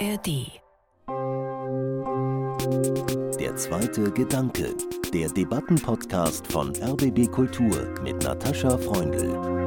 ARD. Der zweite Gedanke, der Debattenpodcast von RBB Kultur mit Natascha Freundl.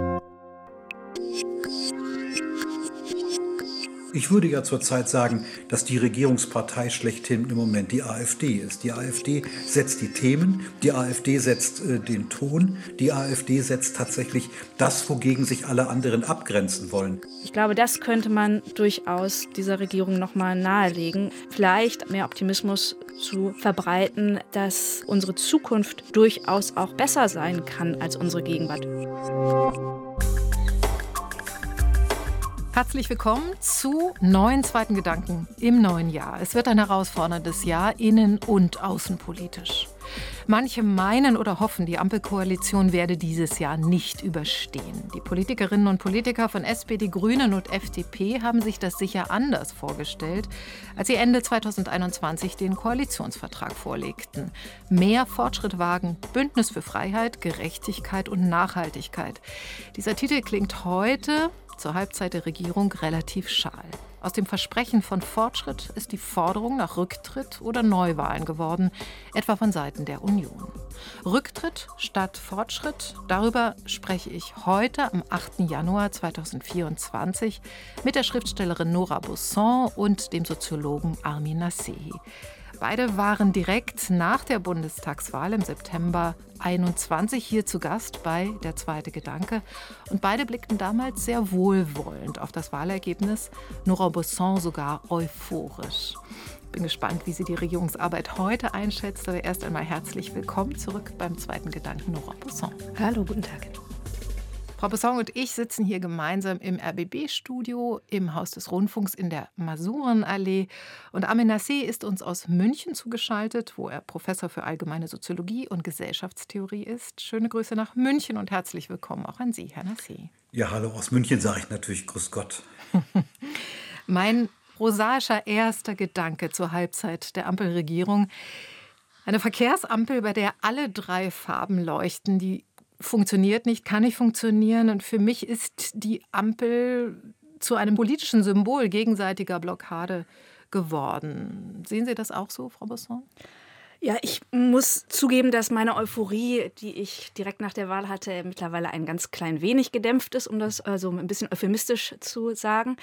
Ich würde ja zurzeit sagen, dass die Regierungspartei schlechthin im Moment die AfD ist. Die AfD setzt die Themen, die AfD setzt äh, den Ton, die AfD setzt tatsächlich das, wogegen sich alle anderen abgrenzen wollen. Ich glaube, das könnte man durchaus dieser Regierung nochmal nahelegen. Vielleicht mehr Optimismus zu verbreiten, dass unsere Zukunft durchaus auch besser sein kann als unsere Gegenwart. Herzlich willkommen zu neuen zweiten Gedanken im neuen Jahr. Es wird ein herausforderndes Jahr, innen- und außenpolitisch. Manche meinen oder hoffen, die Ampelkoalition werde dieses Jahr nicht überstehen. Die Politikerinnen und Politiker von SPD, Grünen und FDP haben sich das sicher anders vorgestellt, als sie Ende 2021 den Koalitionsvertrag vorlegten. Mehr Fortschritt wagen, Bündnis für Freiheit, Gerechtigkeit und Nachhaltigkeit. Dieser Titel klingt heute zur Halbzeit der Regierung relativ schal. Aus dem Versprechen von Fortschritt ist die Forderung nach Rücktritt oder Neuwahlen geworden, etwa von Seiten der Union. Rücktritt statt Fortschritt, darüber spreche ich heute am 8. Januar 2024 mit der Schriftstellerin Nora Busson und dem Soziologen Armin Nasehi. Beide waren direkt nach der Bundestagswahl im September 21 hier zu Gast bei Der zweite Gedanke. Und beide blickten damals sehr wohlwollend auf das Wahlergebnis, Nora Busson sogar euphorisch. Bin gespannt, wie sie die Regierungsarbeit heute einschätzt. Aber erst einmal herzlich willkommen zurück beim zweiten Gedanken, Nora Busson. Hallo, guten Tag. Frau Besson und ich sitzen hier gemeinsam im RBB-Studio im Haus des Rundfunks in der Masurenallee. Und Armin Nassé ist uns aus München zugeschaltet, wo er Professor für allgemeine Soziologie und Gesellschaftstheorie ist. Schöne Grüße nach München und herzlich willkommen auch an Sie, Herr Nassé. Ja, hallo aus München sage ich natürlich Grüß Gott. mein prosaischer erster Gedanke zur Halbzeit der Ampelregierung. Eine Verkehrsampel, bei der alle drei Farben leuchten, die funktioniert nicht, kann nicht funktionieren. Und für mich ist die Ampel zu einem politischen Symbol gegenseitiger Blockade geworden. Sehen Sie das auch so, Frau Besson? Ja, ich muss zugeben, dass meine Euphorie, die ich direkt nach der Wahl hatte, mittlerweile ein ganz klein wenig gedämpft ist, um das also ein bisschen euphemistisch zu sagen.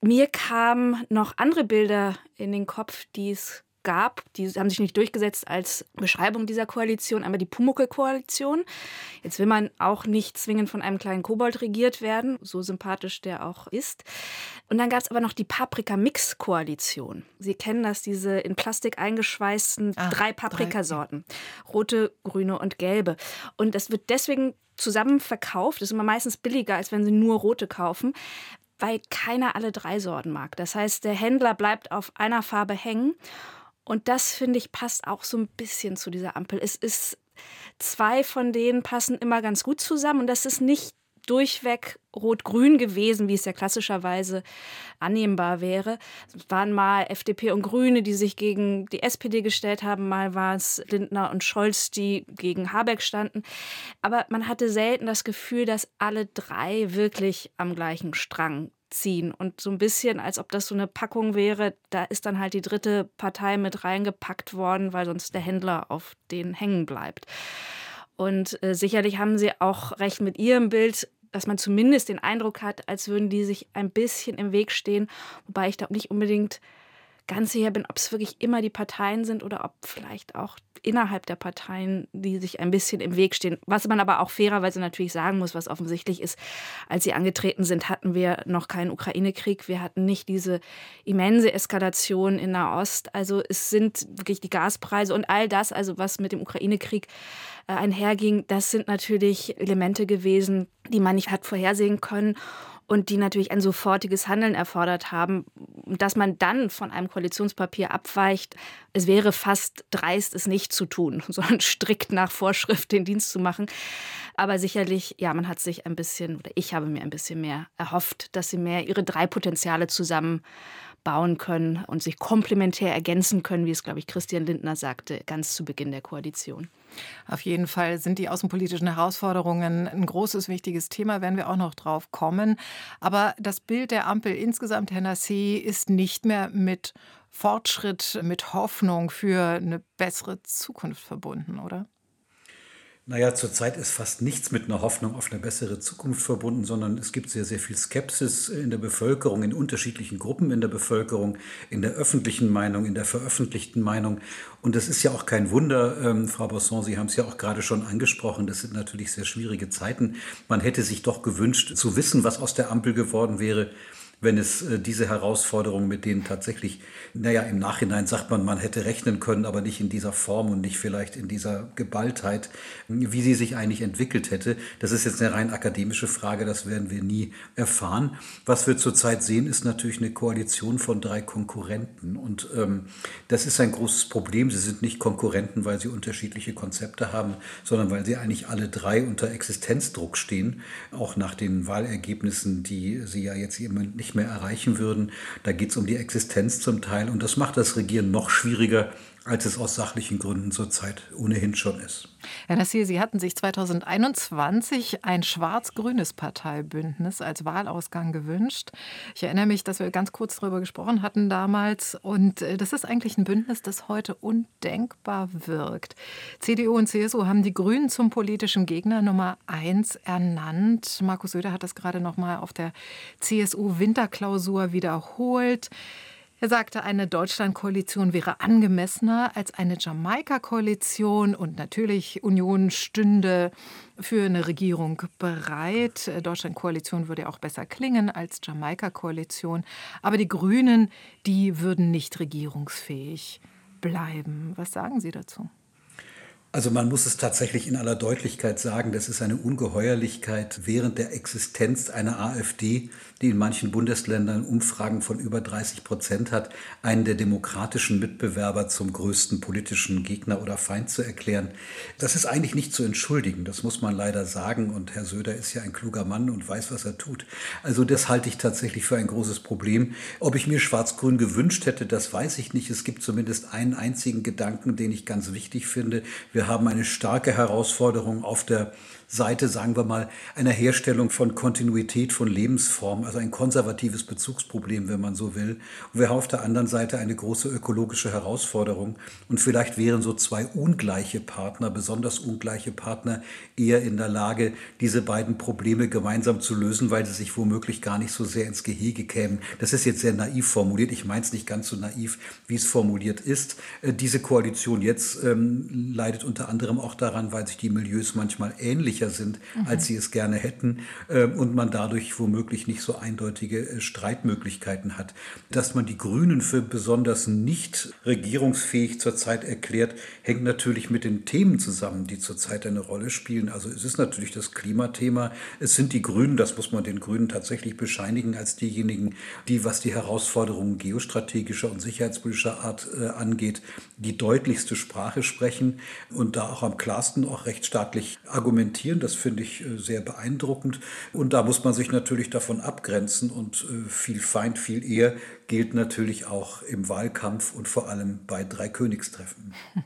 Mir kamen noch andere Bilder in den Kopf, die es gab, die haben sich nicht durchgesetzt als Beschreibung dieser Koalition, einmal die Pumuckel-Koalition. Jetzt will man auch nicht zwingend von einem kleinen Kobold regiert werden, so sympathisch der auch ist. Und dann gab es aber noch die Paprika-Mix-Koalition. Sie kennen das, diese in Plastik eingeschweißten Ach, drei Paprikasorten. Rote, grüne und gelbe. Und das wird deswegen zusammen verkauft. Das ist immer meistens billiger, als wenn Sie nur rote kaufen, weil keiner alle drei Sorten mag. Das heißt, der Händler bleibt auf einer Farbe hängen und das, finde ich, passt auch so ein bisschen zu dieser Ampel. Es ist, zwei von denen passen immer ganz gut zusammen und das ist nicht durchweg rot-grün gewesen, wie es ja klassischerweise annehmbar wäre. Es waren mal FDP und Grüne, die sich gegen die SPD gestellt haben, mal war es Lindner und Scholz, die gegen Habeck standen. Aber man hatte selten das Gefühl, dass alle drei wirklich am gleichen Strang ziehen. Und so ein bisschen, als ob das so eine Packung wäre, da ist dann halt die dritte Partei mit reingepackt worden, weil sonst der Händler auf den hängen bleibt. Und äh, sicherlich haben sie auch recht mit ihrem Bild, dass man zumindest den Eindruck hat, als würden die sich ein bisschen im Weg stehen. Wobei ich glaube nicht unbedingt ganz sicher bin, ob es wirklich immer die Parteien sind oder ob vielleicht auch innerhalb der Parteien, die sich ein bisschen im Weg stehen. Was man aber auch fairerweise natürlich sagen muss, was offensichtlich ist, als sie angetreten sind, hatten wir noch keinen Ukraine-Krieg. Wir hatten nicht diese immense Eskalation in Nahost. Also es sind wirklich die Gaspreise und all das, also was mit dem Ukraine-Krieg äh, einherging, das sind natürlich Elemente gewesen, die man nicht hat vorhersehen können und die natürlich ein sofortiges Handeln erfordert haben. Dass man dann von einem Koalitionspapier abweicht, es wäre fast dreist, es nicht zu tun, sondern strikt nach Vorschrift den Dienst zu machen. Aber sicherlich, ja, man hat sich ein bisschen, oder ich habe mir ein bisschen mehr erhofft, dass sie mehr ihre drei Potenziale zusammen bauen können und sich komplementär ergänzen können, wie es, glaube ich, Christian Lindner sagte, ganz zu Beginn der Koalition. Auf jeden Fall sind die außenpolitischen Herausforderungen ein großes, wichtiges Thema, werden wir auch noch drauf kommen. Aber das Bild der Ampel insgesamt, Herr Nassé, ist nicht mehr mit Fortschritt, mit Hoffnung für eine bessere Zukunft verbunden, oder? Naja, zurzeit ist fast nichts mit einer Hoffnung auf eine bessere Zukunft verbunden, sondern es gibt sehr, sehr viel Skepsis in der Bevölkerung, in unterschiedlichen Gruppen in der Bevölkerung, in der öffentlichen Meinung, in der veröffentlichten Meinung. Und das ist ja auch kein Wunder, ähm, Frau Bosson, Sie haben es ja auch gerade schon angesprochen, das sind natürlich sehr schwierige Zeiten. Man hätte sich doch gewünscht zu wissen, was aus der Ampel geworden wäre wenn es äh, diese Herausforderungen, mit denen tatsächlich, naja, im Nachhinein sagt man, man hätte rechnen können, aber nicht in dieser Form und nicht vielleicht in dieser Geballtheit, wie sie sich eigentlich entwickelt hätte. Das ist jetzt eine rein akademische Frage, das werden wir nie erfahren. Was wir zurzeit sehen, ist natürlich eine Koalition von drei Konkurrenten und ähm, das ist ein großes Problem. Sie sind nicht Konkurrenten, weil sie unterschiedliche Konzepte haben, sondern weil sie eigentlich alle drei unter Existenzdruck stehen, auch nach den Wahlergebnissen, die sie ja jetzt im nicht nicht mehr erreichen würden. Da geht es um die Existenz zum Teil und das macht das Regieren noch schwieriger, als es aus sachlichen Gründen zurzeit ohnehin schon ist. Herr Nassir, Sie hatten sich 2021 ein schwarz-grünes Parteibündnis als Wahlausgang gewünscht. Ich erinnere mich, dass wir ganz kurz darüber gesprochen hatten damals. Und äh, das ist eigentlich ein Bündnis, das heute undenkbar wirkt. CDU und CSU haben die Grünen zum politischen Gegner Nummer eins ernannt. Markus Söder hat das gerade noch mal auf der CSU-Winterklausur wiederholt. Er sagte, eine Deutschland-Koalition wäre angemessener als eine Jamaika-Koalition und natürlich Union stünde für eine Regierung bereit. Deutschland-Koalition würde auch besser klingen als Jamaika-Koalition. Aber die Grünen, die würden nicht regierungsfähig bleiben. Was sagen Sie dazu? Also man muss es tatsächlich in aller Deutlichkeit sagen, das ist eine Ungeheuerlichkeit während der Existenz einer AfD, die in manchen Bundesländern Umfragen von über 30 Prozent hat, einen der demokratischen Mitbewerber zum größten politischen Gegner oder Feind zu erklären. Das ist eigentlich nicht zu entschuldigen, das muss man leider sagen. Und Herr Söder ist ja ein kluger Mann und weiß, was er tut. Also das halte ich tatsächlich für ein großes Problem. Ob ich mir Schwarz-Grün gewünscht hätte, das weiß ich nicht. Es gibt zumindest einen einzigen Gedanken, den ich ganz wichtig finde. Wir haben eine starke Herausforderung auf der Seite, sagen wir mal, einer Herstellung von Kontinuität von Lebensform, also ein konservatives Bezugsproblem, wenn man so will. Und wir haben auf der anderen Seite eine große ökologische Herausforderung. Und vielleicht wären so zwei ungleiche Partner, besonders ungleiche Partner, eher in der Lage, diese beiden Probleme gemeinsam zu lösen, weil sie sich womöglich gar nicht so sehr ins Gehege kämen. Das ist jetzt sehr naiv formuliert. Ich meine es nicht ganz so naiv, wie es formuliert ist. Äh, diese Koalition jetzt ähm, leidet unter anderem auch daran, weil sich die Milieus manchmal ähnlich ähnlicher sind, mhm. als sie es gerne hätten ähm, und man dadurch womöglich nicht so eindeutige äh, Streitmöglichkeiten hat. Dass man die Grünen für besonders nicht regierungsfähig zurzeit erklärt, hängt natürlich mit den Themen zusammen, die zurzeit eine Rolle spielen. Also es ist natürlich das Klimathema. Es sind die Grünen, das muss man den Grünen tatsächlich bescheinigen, als diejenigen, die, was die Herausforderungen geostrategischer und sicherheitspolitischer Art äh, angeht, die deutlichste Sprache sprechen und da auch am klarsten auch rechtsstaatlich argumentieren präsentieren. Das finde ich äh, sehr beeindruckend. Und da muss man sich natürlich davon abgrenzen und äh, viel Feind, viel eher gilt natürlich auch im Wahlkampf und vor allem bei Dreikönigstreffen.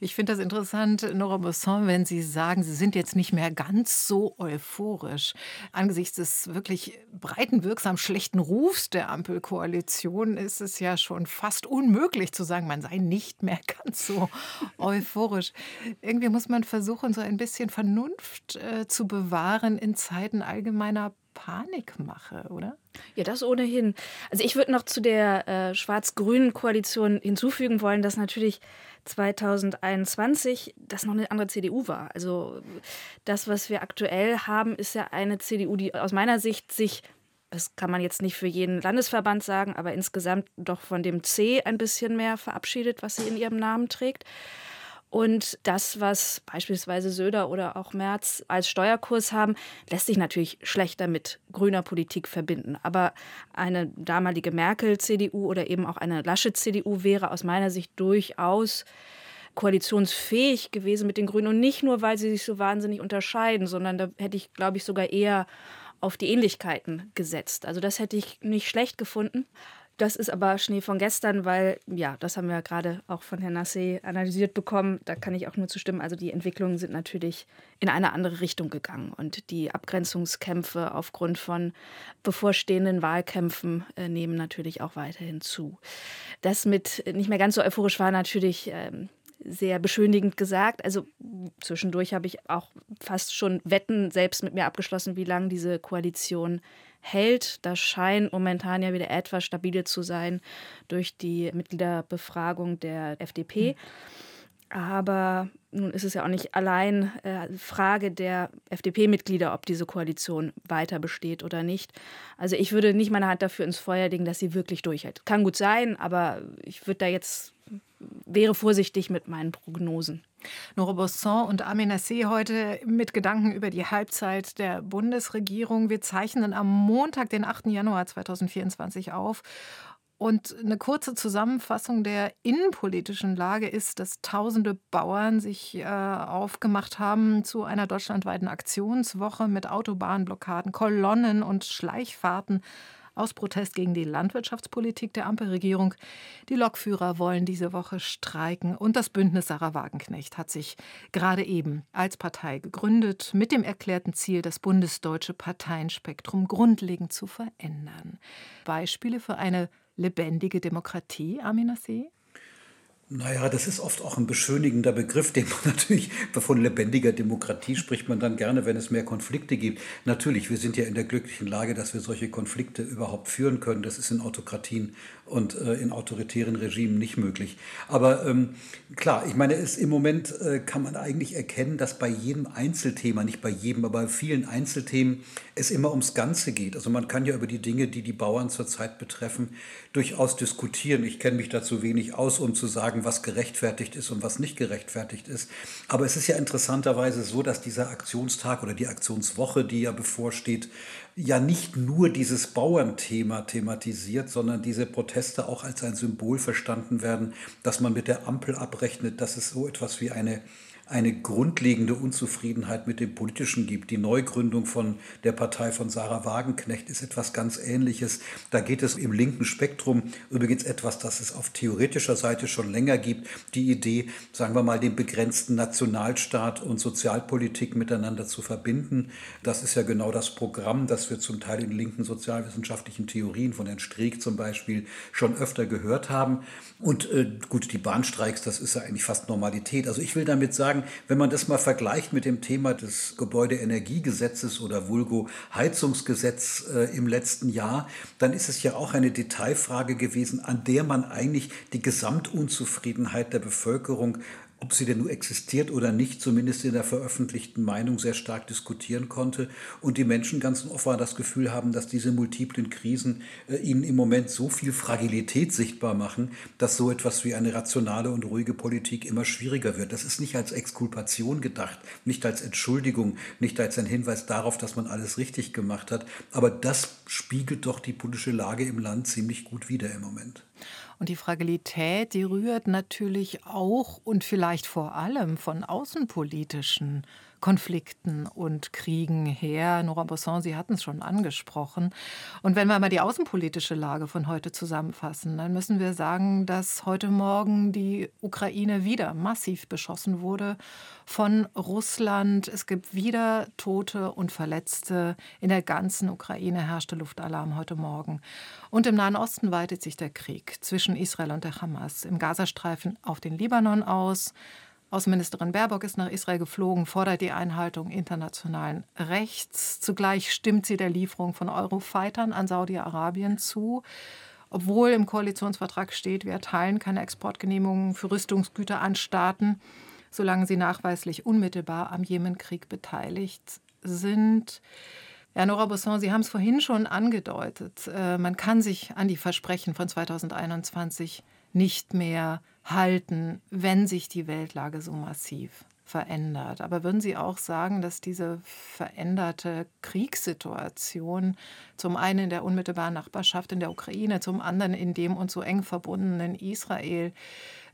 Ich finde das interessant, Nora Besson, wenn Sie sagen, Sie sind jetzt nicht mehr ganz so euphorisch. Angesichts des wirklich breiten, wirksam schlechten Rufs der Ampelkoalition ist es ja schon fast unmöglich zu sagen, man sei nicht mehr ganz so euphorisch. Irgendwie muss man versuchen, so ein bisschen Vernunft äh, zu bewahren in Zeiten allgemeiner Panikmache, oder? Ja, das ohnehin. Also ich würde noch zu der äh, schwarz-grünen Koalition hinzufügen wollen, dass natürlich 2021 das noch eine andere CDU war. Also das, was wir aktuell haben, ist ja eine CDU, die aus meiner Sicht sich das kann man jetzt nicht für jeden Landesverband sagen, aber insgesamt doch von dem C ein bisschen mehr verabschiedet, was sie in ihrem Namen trägt. Und das, was beispielsweise Söder oder auch Merz als Steuerkurs haben, lässt sich natürlich schlechter mit grüner Politik verbinden. Aber eine damalige Merkel-CDU oder eben auch eine Laschet-CDU wäre aus meiner Sicht durchaus koalitionsfähig gewesen mit den Grünen. Und nicht nur, weil sie sich so wahnsinnig unterscheiden, sondern da hätte ich, glaube ich, sogar eher auf die Ähnlichkeiten gesetzt. Also das hätte ich nicht schlecht gefunden. Das ist aber Schnee von gestern, weil, ja, das haben wir gerade auch von Herrn Nassé analysiert bekommen. Da kann ich auch nur zustimmen. Also die Entwicklungen sind natürlich in eine andere Richtung gegangen. Und die Abgrenzungskämpfe aufgrund von bevorstehenden Wahlkämpfen äh, nehmen natürlich auch weiterhin zu. Das mit nicht mehr ganz so euphorisch war natürlich. Ähm, sehr beschönigend gesagt. Also zwischendurch habe ich auch fast schon Wetten selbst mit mir abgeschlossen, wie lange diese Koalition hält. Das scheint momentan ja wieder etwas stabiler zu sein durch die Mitgliederbefragung der FDP. Aber nun ist es ja auch nicht allein äh, Frage der FDP-Mitglieder, ob diese Koalition weiter besteht oder nicht. Also ich würde nicht meine Hand dafür ins Feuer legen, dass sie wirklich durchhält. Kann gut sein, aber ich würde da jetzt wäre vorsichtig mit meinen Prognosen. Nora Bosson und Amin Nassé heute mit Gedanken über die Halbzeit der Bundesregierung. Wir zeichnen am Montag, den 8. Januar 2024 auf. Und eine kurze Zusammenfassung der innenpolitischen Lage ist, dass tausende Bauern sich äh, aufgemacht haben zu einer deutschlandweiten Aktionswoche mit Autobahnblockaden, Kolonnen und Schleichfahrten aus Protest gegen die Landwirtschaftspolitik der Ampelregierung. Die Lokführer wollen diese Woche streiken und das Bündnis Sarah Wagenknecht hat sich gerade eben als Partei gegründet mit dem erklärten Ziel, das bundesdeutsche Parteienspektrum grundlegend zu verändern. Beispiele für eine lebendige Demokratie, Amina See? Naja, das ist oft auch ein beschönigender Begriff, den man natürlich von lebendiger Demokratie spricht man dann gerne, wenn es mehr Konflikte gibt. Natürlich, wir sind ja in der glücklichen Lage, dass wir solche Konflikte überhaupt führen können. Das ist in Autokratien und äh, in autoritären Regimen nicht möglich. Aber ähm, klar, ich meine, es, im Moment äh, kann man eigentlich erkennen, dass bei jedem Einzelthema, nicht bei jedem, aber bei vielen Einzelthemen es immer ums Ganze geht. Also man kann ja über die Dinge, die die Bauern zurzeit betreffen, durchaus diskutieren. Ich kenne mich dazu wenig aus, um zu sagen, was gerechtfertigt ist und was nicht gerechtfertigt ist. Aber es ist ja interessanterweise so, dass dieser Aktionstag oder die Aktionswoche, die ja bevorsteht, ja nicht nur dieses Bauernthema thematisiert, sondern diese Proteste auch als ein Symbol verstanden werden, dass man mit der Ampel abrechnet, dass es so etwas wie eine eine grundlegende Unzufriedenheit mit dem Politischen gibt. Die Neugründung von der Partei von Sarah Wagenknecht ist etwas ganz Ähnliches. Da geht es im linken Spektrum übrigens etwas, das es auf theoretischer Seite schon länger gibt. Die Idee, sagen wir mal, den begrenzten Nationalstaat und Sozialpolitik miteinander zu verbinden. Das ist ja genau das Programm, das wir zum Teil in linken sozialwissenschaftlichen Theorien von Herrn Streeck zum Beispiel schon öfter gehört haben. Und äh, gut, die Bahnstreiks, das ist ja eigentlich fast Normalität. Also ich will damit sagen, wenn man das mal vergleicht mit dem Thema des Gebäudeenergiegesetzes oder Vulgo Heizungsgesetz äh, im letzten Jahr, dann ist es ja auch eine Detailfrage gewesen, an der man eigentlich die Gesamtunzufriedenheit der Bevölkerung ob sie denn nur existiert oder nicht, zumindest in der veröffentlichten Meinung sehr stark diskutieren konnte und die Menschen ganz offen das Gefühl haben, dass diese multiplen Krisen äh, ihnen im Moment so viel Fragilität sichtbar machen, dass so etwas wie eine rationale und ruhige Politik immer schwieriger wird. Das ist nicht als Exkulpation gedacht, nicht als Entschuldigung, nicht als ein Hinweis darauf, dass man alles richtig gemacht hat, aber das spiegelt doch die politische Lage im Land ziemlich gut wider im Moment. Und die Fragilität, die rührt natürlich auch und vielleicht vor allem von außenpolitischen Konflikten und Kriegen her. Nora Bosson, Sie hatten es schon angesprochen. Und wenn wir mal die außenpolitische Lage von heute zusammenfassen, dann müssen wir sagen, dass heute Morgen die Ukraine wieder massiv beschossen wurde von Russland. Es gibt wieder Tote und Verletzte. In der ganzen Ukraine herrschte Luftalarm heute Morgen. Und im Nahen Osten weitet sich der Krieg zwischen Israel und der Hamas im Gazastreifen auf den Libanon aus. Außenministerin Baerbock ist nach Israel geflogen, fordert die Einhaltung internationalen Rechts. Zugleich stimmt sie der Lieferung von Eurofightern an Saudi-Arabien zu. Obwohl im Koalitionsvertrag steht, wir erteilen keine Exportgenehmigungen für Rüstungsgüter an Staaten, solange sie nachweislich unmittelbar am Jemenkrieg beteiligt sind. Ja, Nora Bosson, Sie haben es vorhin schon angedeutet. Äh, man kann sich an die Versprechen von 2021 nicht mehr halten, wenn sich die Weltlage so massiv verändert. Aber würden Sie auch sagen, dass diese veränderte Kriegssituation zum einen in der unmittelbaren Nachbarschaft in der Ukraine, zum anderen in dem uns so eng verbundenen Israel,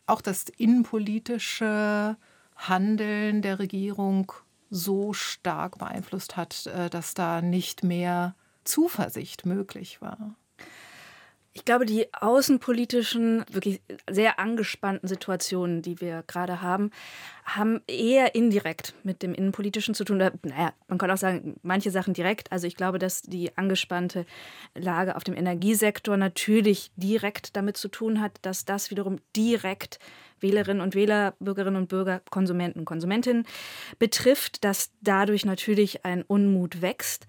auch das innenpolitische Handeln der Regierung so stark beeinflusst hat, äh, dass da nicht mehr Zuversicht möglich war? Ich glaube, die außenpolitischen, wirklich sehr angespannten Situationen, die wir gerade haben, haben eher indirekt mit dem Innenpolitischen zu tun. Naja, man kann auch sagen, manche Sachen direkt. Also ich glaube, dass die angespannte Lage auf dem Energiesektor natürlich direkt damit zu tun hat, dass das wiederum direkt Wählerinnen und Wähler, Bürgerinnen und Bürger, Konsumenten Konsumentinnen betrifft, dass dadurch natürlich ein Unmut wächst.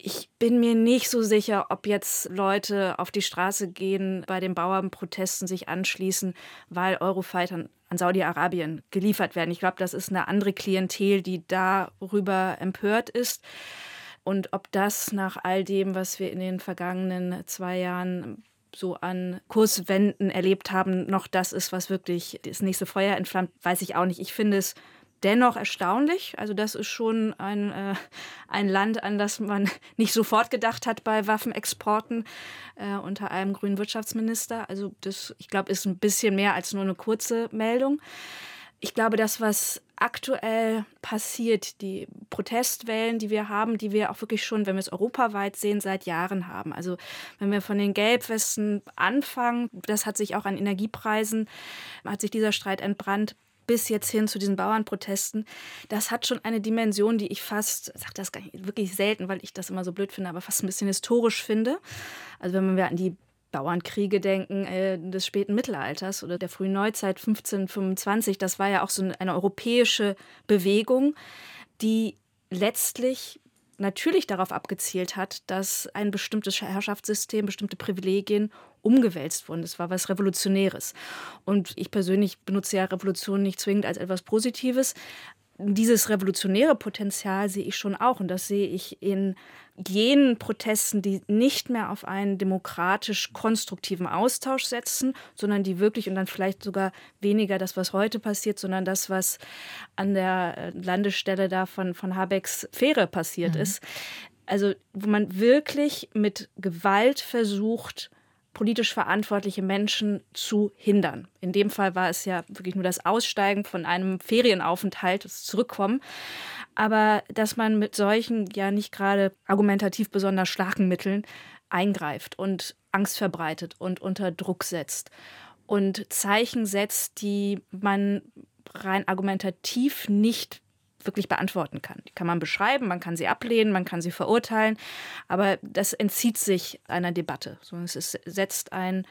Ich bin mir nicht so sicher, ob jetzt Leute auf die Straße gehen, bei den Bauernprotesten sich anschließen, weil Eurofightern an Saudi-Arabien geliefert werden. Ich glaube, das ist eine andere Klientel, die darüber empört ist. Und ob das nach all dem, was wir in den vergangenen zwei Jahren so an Kurswänden erlebt haben, noch das ist, was wirklich das nächste Feuer entflammt, weiß ich auch nicht. Ich finde es dennoch erstaunlich. Also das ist schon ein, äh, ein Land, an das man nicht sofort gedacht hat bei Waffenexporten äh, unter einem grünen Wirtschaftsminister. Also das, ich glaube, ist ein bisschen mehr als nur eine kurze Meldung. Ich glaube, das, was aktuell passiert, die Protestwellen, die wir haben, die wir auch wirklich schon, wenn wir es europaweit sehen, seit Jahren haben. Also wenn wir von den Gelbwesten anfangen, das hat sich auch an Energiepreisen, hat sich dieser Streit entbrannt bis jetzt hin zu diesen Bauernprotesten, das hat schon eine Dimension, die ich fast, ich sage das gar nicht, wirklich selten, weil ich das immer so blöd finde, aber fast ein bisschen historisch finde. Also wenn wir an die Bauernkriege denken äh, des späten Mittelalters oder der frühen Neuzeit 1525, das war ja auch so eine europäische Bewegung, die letztlich natürlich darauf abgezielt hat, dass ein bestimmtes Herrschaftssystem, bestimmte Privilegien umgewälzt wurden. Das war was Revolutionäres. Und ich persönlich benutze ja Revolution nicht zwingend als etwas Positives. Dieses revolutionäre Potenzial sehe ich schon auch. Und das sehe ich in jenen Protesten, die nicht mehr auf einen demokratisch konstruktiven Austausch setzen, sondern die wirklich und dann vielleicht sogar weniger das, was heute passiert, sondern das, was an der äh, Landestelle da von, von Habecks Fähre passiert mhm. ist. Also, wo man wirklich mit Gewalt versucht, politisch verantwortliche Menschen zu hindern. In dem Fall war es ja wirklich nur das Aussteigen von einem Ferienaufenthalt, das Zurückkommen aber dass man mit solchen ja nicht gerade argumentativ besonders starken Mitteln eingreift und Angst verbreitet und unter Druck setzt und Zeichen setzt, die man rein argumentativ nicht wirklich beantworten kann. Die kann man beschreiben, man kann sie ablehnen, man kann sie verurteilen, aber das entzieht sich einer Debatte. es ist, setzt ein,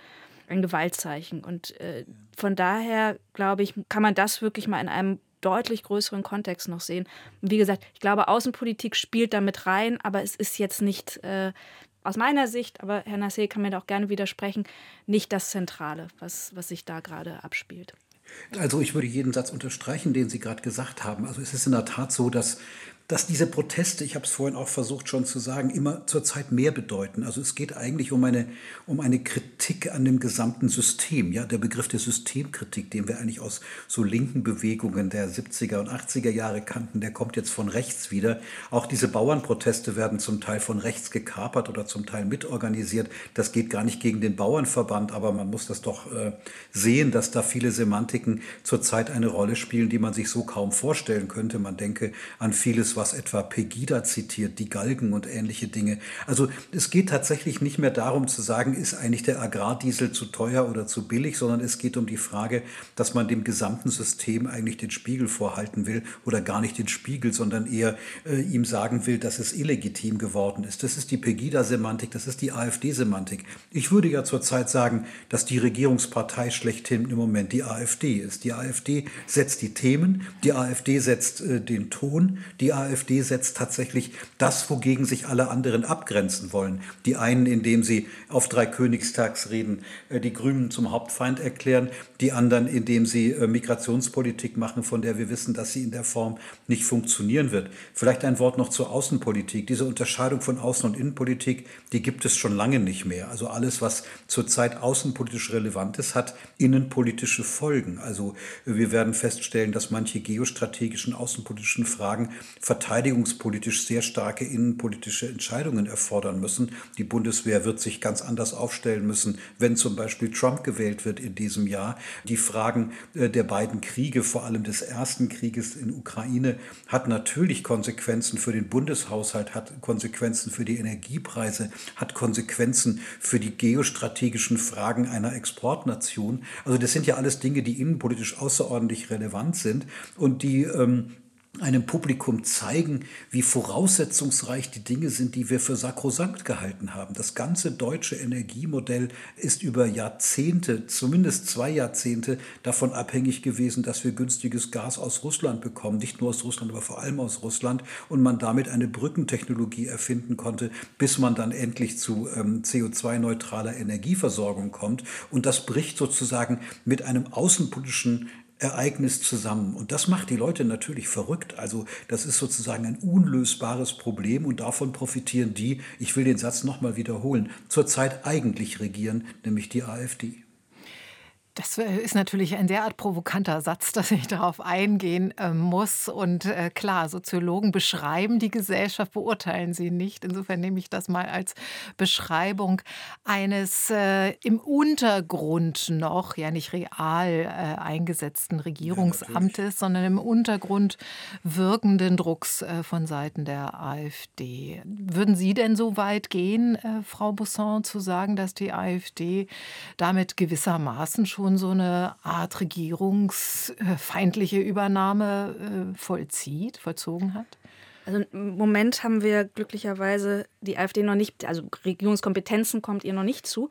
ein Gewaltzeichen. Und äh, von daher, glaube ich, kann man das wirklich mal in einem deutlich größeren Kontext noch sehen. Und wie gesagt, ich glaube, Außenpolitik spielt damit rein, aber es ist jetzt nicht äh, aus meiner Sicht, aber Herr Nassé kann mir da auch gerne widersprechen, nicht das Zentrale, was, was sich da gerade abspielt. Also ich würde jeden Satz unterstreichen, den Sie gerade gesagt haben. Also es ist in der Tat so, dass dass diese Proteste, ich habe es vorhin auch versucht schon zu sagen, immer zurzeit mehr bedeuten. Also es geht eigentlich um eine, um eine Kritik an dem gesamten System. Ja, der Begriff der Systemkritik, den wir eigentlich aus so linken Bewegungen der 70er und 80er Jahre kannten, der kommt jetzt von rechts wieder. Auch diese Bauernproteste werden zum Teil von rechts gekapert oder zum Teil mitorganisiert. Das geht gar nicht gegen den Bauernverband, aber man muss das doch äh, sehen, dass da viele Semantiken zurzeit eine Rolle spielen, die man sich so kaum vorstellen könnte. Man denke an vieles, was etwa Pegida zitiert, die Galgen und ähnliche Dinge. Also es geht tatsächlich nicht mehr darum zu sagen, ist eigentlich der Agrardiesel zu teuer oder zu billig, sondern es geht um die Frage, dass man dem gesamten System eigentlich den Spiegel vorhalten will oder gar nicht den Spiegel, sondern eher äh, ihm sagen will, dass es illegitim geworden ist. Das ist die Pegida-Semantik, das ist die AfD-Semantik. Ich würde ja zurzeit sagen, dass die Regierungspartei schlechthin im Moment die AfD ist. Die AfD setzt die Themen, die AfD setzt äh, den Ton, die AfD AfD setzt tatsächlich das, wogegen sich alle anderen abgrenzen wollen. Die einen, indem sie auf drei Königstagsreden äh, die Grünen zum Hauptfeind erklären, die anderen, indem sie äh, Migrationspolitik machen, von der wir wissen, dass sie in der Form nicht funktionieren wird. Vielleicht ein Wort noch zur Außenpolitik. Diese Unterscheidung von Außen- und Innenpolitik, die gibt es schon lange nicht mehr. Also alles, was zurzeit außenpolitisch relevant ist, hat innenpolitische Folgen. Also wir werden feststellen, dass manche geostrategischen außenpolitischen Fragen verteidigungspolitisch sehr starke innenpolitische Entscheidungen erfordern müssen. Die Bundeswehr wird sich ganz anders aufstellen müssen, wenn zum Beispiel Trump gewählt wird in diesem Jahr. Die Fragen äh, der beiden Kriege, vor allem des ersten Krieges in Ukraine, hat natürlich Konsequenzen für den Bundeshaushalt, hat Konsequenzen für die Energiepreise, hat Konsequenzen für die geostrategischen Fragen einer Exportnation. Also das sind ja alles Dinge, die innenpolitisch außerordentlich relevant sind und die ähm, einem Publikum zeigen, wie voraussetzungsreich die Dinge sind, die wir für sakrosankt gehalten haben. Das ganze deutsche Energiemodell ist über Jahrzehnte, zumindest zwei Jahrzehnte, davon abhängig gewesen, dass wir günstiges Gas aus Russland bekommen. Nicht nur aus Russland, aber vor allem aus Russland. Und man damit eine Brückentechnologie erfinden konnte, bis man dann endlich zu ähm, CO2-neutraler Energieversorgung kommt. Und das bricht sozusagen mit einem außenpolitischen Ereignis zusammen. Und das macht die Leute natürlich verrückt. Also das ist sozusagen ein unlösbares Problem und davon profitieren die, ich will den Satz nochmal wiederholen, zurzeit eigentlich regieren, nämlich die AfD. Das äh, ist natürlich ein derart provokanter Satz, dass ich darauf eingehen äh, muss. Und äh, klar, Soziologen beschreiben die Gesellschaft, beurteilen sie nicht. Insofern nehme ich das mal als Beschreibung eines äh, im Untergrund noch, ja nicht real äh, eingesetzten Regierungsamtes, ja, sondern im Untergrund wirkenden Drucks äh, von Seiten der AfD. Würden Sie denn so weit gehen, Frau Busson, zu sagen, dass die AfD damit gewissermaßen schon schon so eine Art regierungsfeindliche Übernahme äh, vollzieht, vollzogen hat? Also im Moment haben wir glücklicherweise die AfD noch nicht, also Regierungskompetenzen kommt ihr noch nicht zu.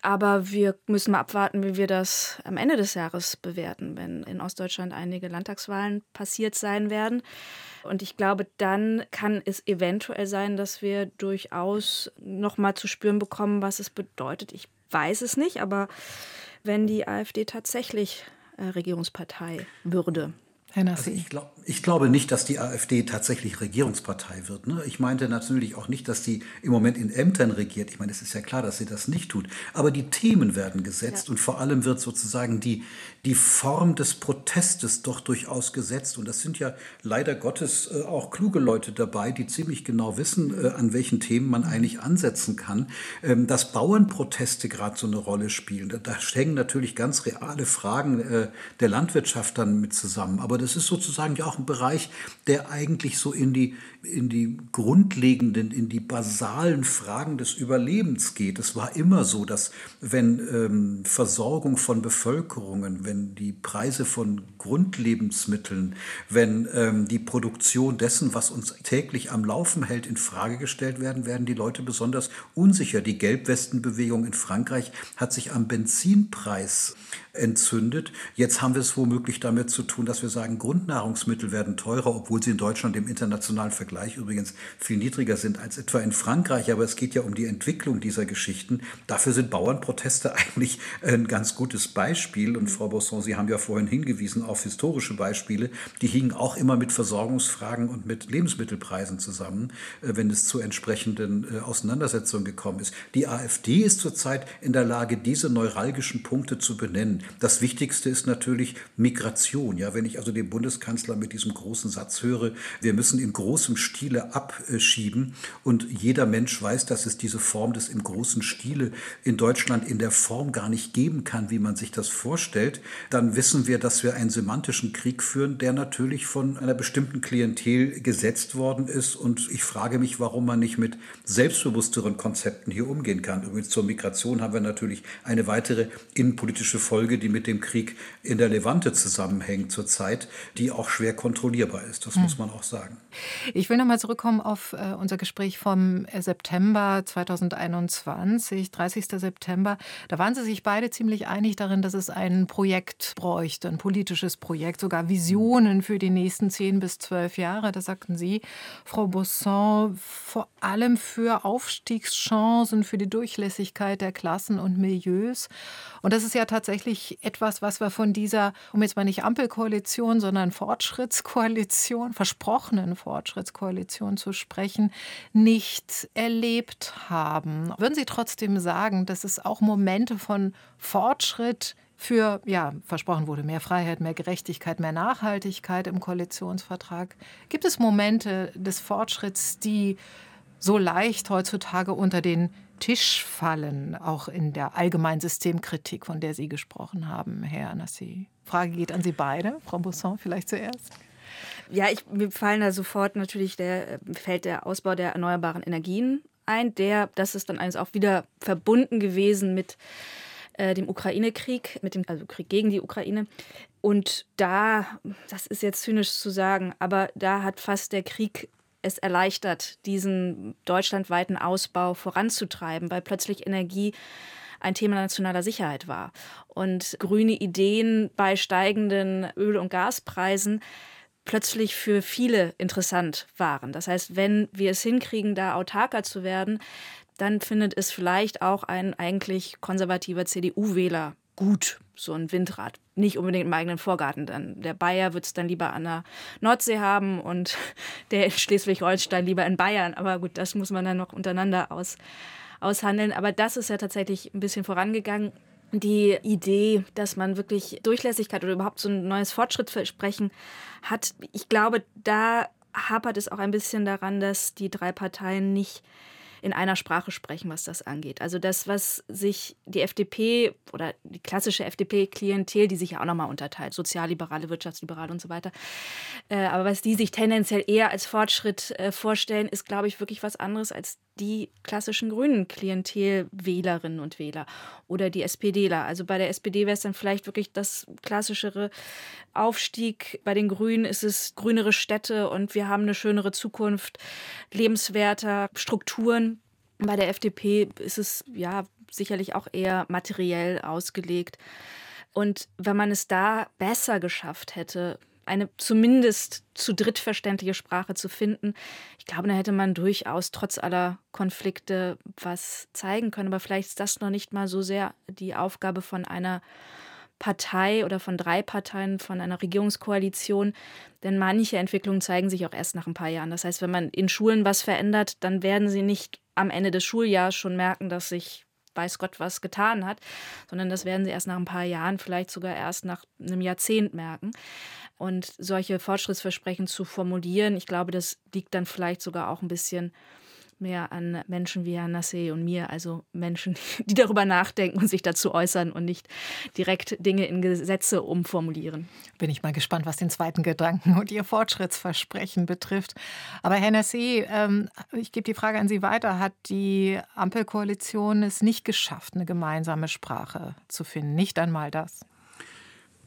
Aber wir müssen mal abwarten, wie wir das am Ende des Jahres bewerten, wenn in Ostdeutschland einige Landtagswahlen passiert sein werden. Und ich glaube, dann kann es eventuell sein, dass wir durchaus noch mal zu spüren bekommen, was es bedeutet. Ich weiß es nicht, aber wenn die AfD tatsächlich äh, Regierungspartei würde. Herr Nassi. Also ich, glaub, ich, glaube nicht, dass die AfD tatsächlich Regierungspartei wird. Ne? Ich meinte natürlich auch nicht, dass sie im Moment in Ämtern regiert. Ich meine, es ist ja klar, dass sie das nicht tut. Aber die Themen werden gesetzt ja. und vor allem wird sozusagen die, die Form des Protestes doch durchaus gesetzt. Und das sind ja leider Gottes äh, auch kluge Leute dabei, die ziemlich genau wissen, äh, an welchen Themen man eigentlich ansetzen kann. Ähm, dass Bauernproteste gerade so eine Rolle spielen, da, da hängen natürlich ganz reale Fragen äh, der Landwirtschaft dann mit zusammen. Aber das ist sozusagen ja auch ein Bereich, der eigentlich so in die, in die grundlegenden, in die basalen Fragen des Überlebens geht. Es war immer so, dass wenn ähm, Versorgung von Bevölkerungen, wenn die Preise von Grundlebensmitteln, wenn ähm, die Produktion dessen, was uns täglich am Laufen hält, in Frage gestellt werden, werden die Leute besonders unsicher. Die Gelbwestenbewegung in Frankreich hat sich am Benzinpreis entzündet. Jetzt haben wir es womöglich damit zu tun, dass wir sagen, Grundnahrungsmittel werden teurer, obwohl sie in Deutschland im internationalen Vergleich übrigens viel niedriger sind als etwa in Frankreich. Aber es geht ja um die Entwicklung dieser Geschichten. Dafür sind Bauernproteste eigentlich ein ganz gutes Beispiel. Und Frau Bosson, Sie haben ja vorhin hingewiesen auf historische Beispiele. Die hingen auch immer mit Versorgungsfragen und mit Lebensmittelpreisen zusammen, äh, wenn es zu entsprechenden äh, Auseinandersetzungen gekommen ist. Die AfD ist zurzeit in der Lage, diese neuralgischen Punkte zu benennen. Das Wichtigste ist natürlich Migration. Ja, wenn ich also den Bundeskanzler mit diesem großen Satz höre, wir müssen in großem Stile abschieben und jeder Mensch weiß, dass es diese Form des im großen Stile in Deutschland in der Form gar nicht geben kann, wie man sich das vorstellt, dann wissen wir, dass wir einen semantischen Krieg führen, der natürlich von einer bestimmten Klientel gesetzt worden ist. Und ich frage mich, warum man nicht mit selbstbewussteren Konzepten hier umgehen kann. Übrigens zur Migration haben wir natürlich eine weitere innenpolitische Folge, die mit dem Krieg in der Levante zusammenhängt zurzeit, die auch schwer kontrollierbar ist. Das hm. muss man auch sagen. Ich will noch mal zurückkommen auf äh, unser Gespräch vom äh, September 2021, 30. September. Da waren Sie sich beide ziemlich einig darin, dass es ein Projekt bräuchte, ein politisches Projekt, sogar Visionen für die nächsten zehn bis zwölf Jahre. Da sagten Sie, Frau Bosson, vor allem für Aufstiegschancen, für die Durchlässigkeit der Klassen und Milieus. Und das ist ja tatsächlich etwas, was wir von dieser, um jetzt mal nicht Ampelkoalition, sondern Fortschrittskoalition, versprochenen Fortschrittskoalition zu sprechen, nicht erlebt haben. Würden Sie trotzdem sagen, dass es auch Momente von Fortschritt für, ja, versprochen wurde, mehr Freiheit, mehr Gerechtigkeit, mehr Nachhaltigkeit im Koalitionsvertrag. Gibt es Momente des Fortschritts, die so leicht heutzutage unter den Tisch fallen, auch in der allgemeinen Systemkritik, von der Sie gesprochen haben, Herr Nassi? Frage geht an Sie beide. Frau Busson vielleicht zuerst. Ja, ich, mir fallen da sofort natürlich der, fällt der Ausbau der erneuerbaren Energien ein. Der, das ist dann eines auch wieder verbunden gewesen mit äh, dem Ukraine-Krieg, mit dem also Krieg gegen die Ukraine. Und da, das ist jetzt zynisch zu sagen, aber da hat fast der Krieg es erleichtert, diesen deutschlandweiten Ausbau voranzutreiben, weil plötzlich Energie ein Thema nationaler Sicherheit war. Und grüne Ideen bei steigenden Öl- und Gaspreisen plötzlich für viele interessant waren. Das heißt, wenn wir es hinkriegen, da autarker zu werden, dann findet es vielleicht auch ein eigentlich konservativer CDU-Wähler gut, so ein Windrad. Nicht unbedingt im eigenen Vorgarten. Dann der Bayer wird es dann lieber an der Nordsee haben und der in Schleswig-Holstein lieber in Bayern. Aber gut, das muss man dann noch untereinander aus, aushandeln. Aber das ist ja tatsächlich ein bisschen vorangegangen. Die Idee, dass man wirklich Durchlässigkeit oder überhaupt so ein neues Fortschrittsversprechen hat, ich glaube, da hapert es auch ein bisschen daran, dass die drei Parteien nicht in einer Sprache sprechen, was das angeht. Also das, was sich die FDP oder die klassische FDP-Klientel, die sich ja auch nochmal unterteilt, Sozialliberale, Wirtschaftsliberale und so weiter, äh, aber was die sich tendenziell eher als Fortschritt äh, vorstellen, ist, glaube ich, wirklich was anderes als die klassischen grünen Klientel-Wählerinnen und Wähler oder die SPDler. Also bei der SPD wäre es dann vielleicht wirklich das klassischere Aufstieg. Bei den Grünen ist es grünere Städte und wir haben eine schönere Zukunft, lebenswerter Strukturen. Bei der FDP ist es ja sicherlich auch eher materiell ausgelegt. Und wenn man es da besser geschafft hätte, eine zumindest zu dritt verständliche Sprache zu finden. Ich glaube, da hätte man durchaus trotz aller Konflikte was zeigen können. Aber vielleicht ist das noch nicht mal so sehr die Aufgabe von einer Partei oder von drei Parteien, von einer Regierungskoalition. Denn manche Entwicklungen zeigen sich auch erst nach ein paar Jahren. Das heißt, wenn man in Schulen was verändert, dann werden sie nicht am Ende des Schuljahres schon merken, dass sich weiß Gott was getan hat, sondern das werden sie erst nach ein paar Jahren, vielleicht sogar erst nach einem Jahrzehnt merken. Und solche Fortschrittsversprechen zu formulieren, ich glaube, das liegt dann vielleicht sogar auch ein bisschen mehr an Menschen wie Herrn Nassé und mir, also Menschen, die darüber nachdenken und sich dazu äußern und nicht direkt Dinge in Gesetze umformulieren. Bin ich mal gespannt, was den zweiten Gedanken und Ihr Fortschrittsversprechen betrifft. Aber Herr Nassé, ähm, ich gebe die Frage an Sie weiter. Hat die Ampelkoalition es nicht geschafft, eine gemeinsame Sprache zu finden? Nicht einmal das?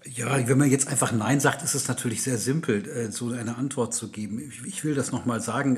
Ja, wenn man jetzt einfach Nein sagt, ist es natürlich sehr simpel, äh, so eine Antwort zu geben. Ich will das nochmal sagen.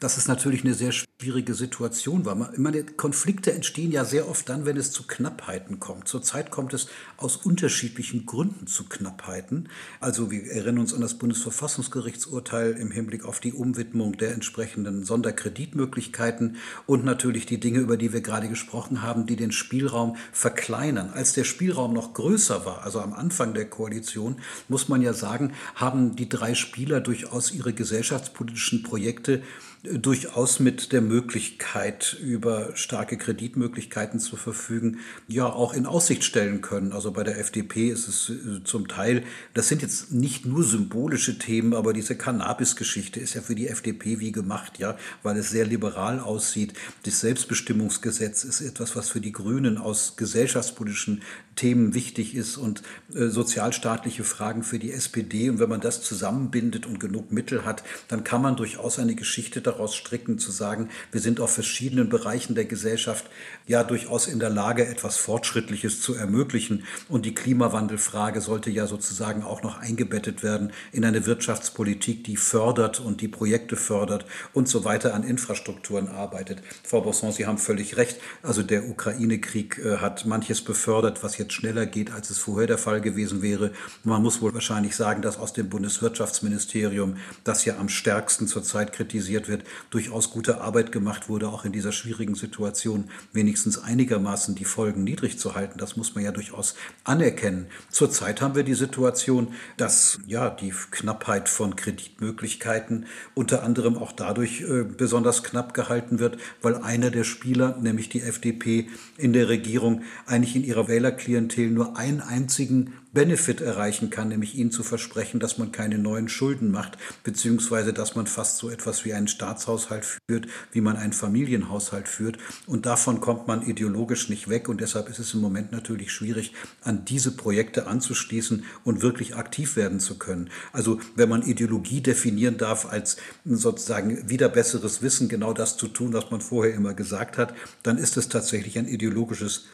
Dass es natürlich eine sehr schwierige Situation war. Meine, Konflikte entstehen ja sehr oft dann, wenn es zu Knappheiten kommt. Zurzeit kommt es aus unterschiedlichen Gründen zu Knappheiten. Also wir erinnern uns an das Bundesverfassungsgerichtsurteil im Hinblick auf die Umwidmung der entsprechenden Sonderkreditmöglichkeiten und natürlich die Dinge, über die wir gerade gesprochen haben, die den Spielraum verkleinern. Als der Spielraum noch größer war, also am Anfang der Koalition, muss man ja sagen, haben die drei Spieler durchaus ihre gesellschaftspolitischen Projekte durchaus mit der Möglichkeit, über starke Kreditmöglichkeiten zu verfügen, ja auch in Aussicht stellen können. Also bei der FDP ist es äh, zum Teil, das sind jetzt nicht nur symbolische Themen, aber diese Cannabis-Geschichte ist ja für die FDP wie gemacht, ja, weil es sehr liberal aussieht. Das Selbstbestimmungsgesetz ist etwas, was für die Grünen aus gesellschaftspolitischen Themen wichtig ist und äh, sozialstaatliche Fragen für die SPD. Und wenn man das zusammenbindet und genug Mittel hat, dann kann man durchaus eine Geschichte daraus stricken, zu sagen, wir sind auf verschiedenen Bereichen der Gesellschaft ja durchaus in der Lage, etwas Fortschrittliches zu ermöglichen. Und die Klimawandelfrage sollte ja sozusagen auch noch eingebettet werden in eine Wirtschaftspolitik, die fördert und die Projekte fördert und so weiter an Infrastrukturen arbeitet. Frau Bosson, Sie haben völlig recht. Also der Ukraine-Krieg äh, hat manches befördert, was jetzt jetzt schneller geht, als es vorher der Fall gewesen wäre. Man muss wohl wahrscheinlich sagen, dass aus dem Bundeswirtschaftsministerium, das ja am stärksten zurzeit kritisiert wird, wird, durchaus gute Arbeit gemacht wurde, auch in dieser schwierigen Situation wenigstens einigermaßen die Folgen niedrig zu halten. Das muss man ja durchaus anerkennen. Zurzeit haben wir die Situation, dass ja die Knappheit von Kreditmöglichkeiten unter anderem auch dadurch äh, besonders knapp gehalten wird, weil einer der Spieler, nämlich die FDP in der Regierung, eigentlich in ihrer Wählerklientel nur einen einzigen Benefit erreichen kann, nämlich ihnen zu versprechen, dass man keine neuen Schulden macht, beziehungsweise dass man fast so etwas wie einen Staatshaushalt führt, wie man einen Familienhaushalt führt. Und davon kommt man ideologisch nicht weg. Und deshalb ist es im Moment natürlich schwierig, an diese Projekte anzuschließen und wirklich aktiv werden zu können. Also wenn man Ideologie definieren darf als sozusagen wieder besseres Wissen, genau das zu tun, was man vorher immer gesagt hat, dann ist es tatsächlich ein ideologisches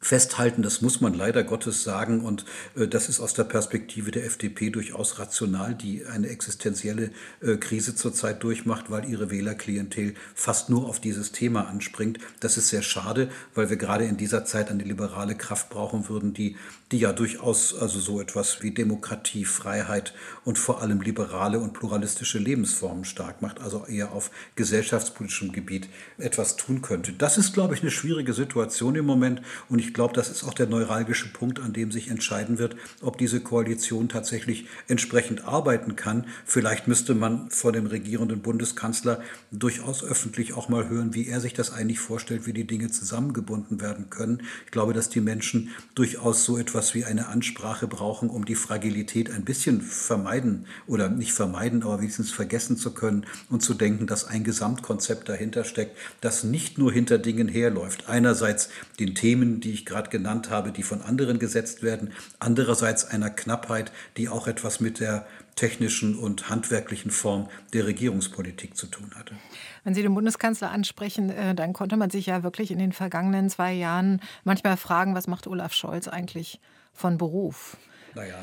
festhalten. Das muss man leider Gottes sagen. Und äh, das ist aus der Perspektive der FDP durchaus rational, die eine existenzielle äh, Krise zurzeit durchmacht, weil ihre Wählerklientel fast nur auf dieses Thema anspringt. Das ist sehr schade, weil wir gerade in dieser Zeit eine liberale Kraft brauchen würden, die, die ja durchaus also so etwas wie Demokratie, Freiheit und vor allem liberale und pluralistische Lebensformen stark macht, also eher auf gesellschaftspolitischem Gebiet etwas tun könnte. Das ist, glaube ich, eine schwierige Situation im Moment. Und ich ich glaube, das ist auch der neuralgische Punkt, an dem sich entscheiden wird, ob diese Koalition tatsächlich entsprechend arbeiten kann. Vielleicht müsste man vor dem regierenden Bundeskanzler durchaus öffentlich auch mal hören, wie er sich das eigentlich vorstellt, wie die Dinge zusammengebunden werden können. Ich glaube, dass die Menschen durchaus so etwas wie eine Ansprache brauchen, um die Fragilität ein bisschen vermeiden oder nicht vermeiden, aber wenigstens vergessen zu können und zu denken, dass ein Gesamtkonzept dahinter steckt, das nicht nur hinter Dingen herläuft. Einerseits den Themen, die ich gerade genannt habe, die von anderen gesetzt werden, andererseits einer Knappheit, die auch etwas mit der technischen und handwerklichen Form der Regierungspolitik zu tun hatte. Wenn Sie den Bundeskanzler ansprechen, äh, dann konnte man sich ja wirklich in den vergangenen zwei Jahren manchmal fragen, was macht Olaf Scholz eigentlich von Beruf? Naja,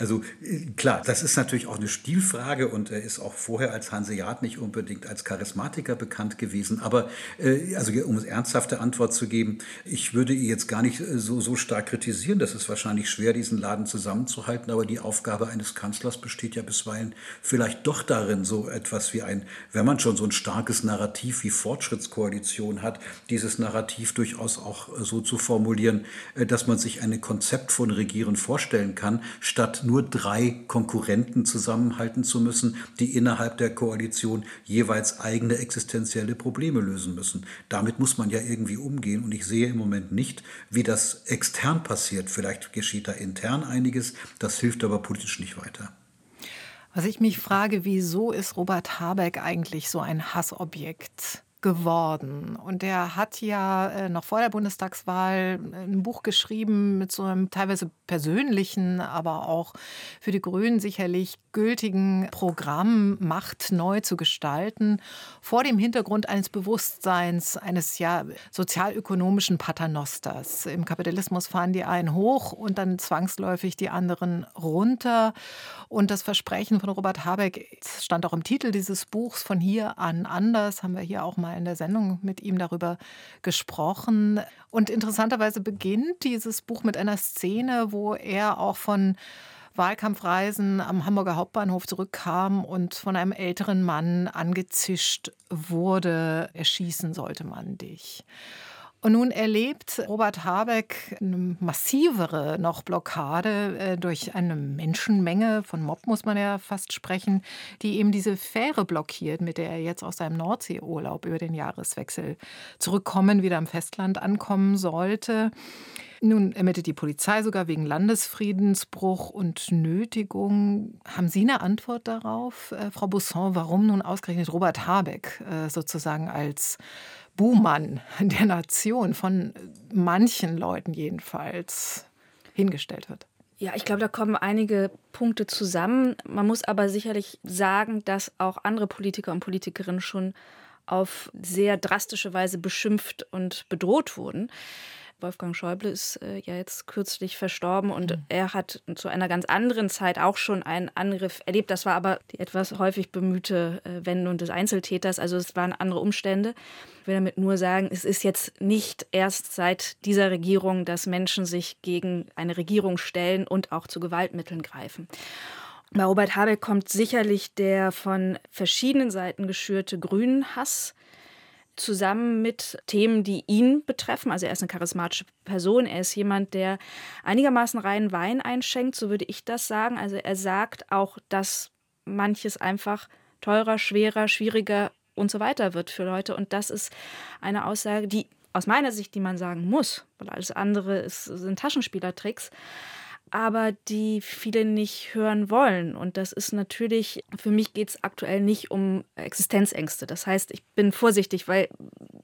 also äh, klar, das ist natürlich auch eine Stilfrage und er ist auch vorher als Hanseat nicht unbedingt als Charismatiker bekannt gewesen. Aber äh, also um eine ernsthafte Antwort zu geben, ich würde ihn jetzt gar nicht äh, so, so stark kritisieren. Das ist wahrscheinlich schwer, diesen Laden zusammenzuhalten. Aber die Aufgabe eines Kanzlers besteht ja bisweilen vielleicht doch darin, so etwas wie ein, wenn man schon so ein starkes Narrativ wie Fortschrittskoalition hat, dieses Narrativ durchaus auch so zu formulieren, dass man sich ein Konzept von Regieren vorstellen kann, statt nur drei Konkurrenten zusammenhalten zu müssen, die innerhalb der Koalition jeweils eigene existenzielle Probleme lösen müssen. Damit muss man ja irgendwie umgehen und ich sehe im Moment nicht, wie das extern passiert. Vielleicht geschieht da intern einiges, das hilft aber politisch nicht weiter. Was ich mich frage, wieso ist Robert Habeck eigentlich so ein Hassobjekt? Geworden. Und er hat ja äh, noch vor der Bundestagswahl äh, ein Buch geschrieben mit so einem teilweise persönlichen, aber auch für die Grünen sicherlich gültigen Programm, Macht neu zu gestalten, vor dem Hintergrund eines Bewusstseins, eines ja sozialökonomischen Paternosters. Im Kapitalismus fahren die einen hoch und dann zwangsläufig die anderen runter. Und das Versprechen von Robert Habeck stand auch im Titel dieses Buchs, von hier an anders, haben wir hier auch mal mal in der Sendung mit ihm darüber gesprochen. Und interessanterweise beginnt dieses Buch mit einer Szene, wo er auch von Wahlkampfreisen am Hamburger Hauptbahnhof zurückkam und von einem älteren Mann angezischt wurde, erschießen sollte man dich. Und nun erlebt Robert Habeck eine massivere noch Blockade äh, durch eine Menschenmenge, von Mob muss man ja fast sprechen, die eben diese Fähre blockiert, mit der er jetzt aus seinem Nordseeurlaub über den Jahreswechsel zurückkommen, wieder am Festland ankommen sollte. Nun ermittelt die Polizei sogar wegen Landesfriedensbruch und Nötigung. Haben Sie eine Antwort darauf, äh, Frau Busson, warum nun ausgerechnet Robert Habeck äh, sozusagen als Buhmann der Nation von manchen Leuten jedenfalls hingestellt wird. Ja, ich glaube, da kommen einige Punkte zusammen. Man muss aber sicherlich sagen, dass auch andere Politiker und Politikerinnen schon auf sehr drastische Weise beschimpft und bedroht wurden. Wolfgang Schäuble ist äh, ja jetzt kürzlich verstorben und mhm. er hat zu einer ganz anderen Zeit auch schon einen Angriff erlebt. Das war aber die etwas häufig bemühte äh, Wendung des Einzeltäters. Also es waren andere Umstände. Ich will damit nur sagen, es ist jetzt nicht erst seit dieser Regierung, dass Menschen sich gegen eine Regierung stellen und auch zu Gewaltmitteln greifen. Bei Robert Habeck kommt sicherlich der von verschiedenen Seiten geschürte Grünenhass zusammen mit Themen, die ihn betreffen. Also er ist eine charismatische Person, er ist jemand, der einigermaßen reinen Wein einschenkt, so würde ich das sagen. Also er sagt auch, dass manches einfach teurer, schwerer, schwieriger und so weiter wird für Leute. Und das ist eine Aussage, die aus meiner Sicht, die man sagen muss, weil alles andere ist, sind Taschenspielertricks aber die viele nicht hören wollen. Und das ist natürlich, für mich geht es aktuell nicht um Existenzängste. Das heißt, ich bin vorsichtig, weil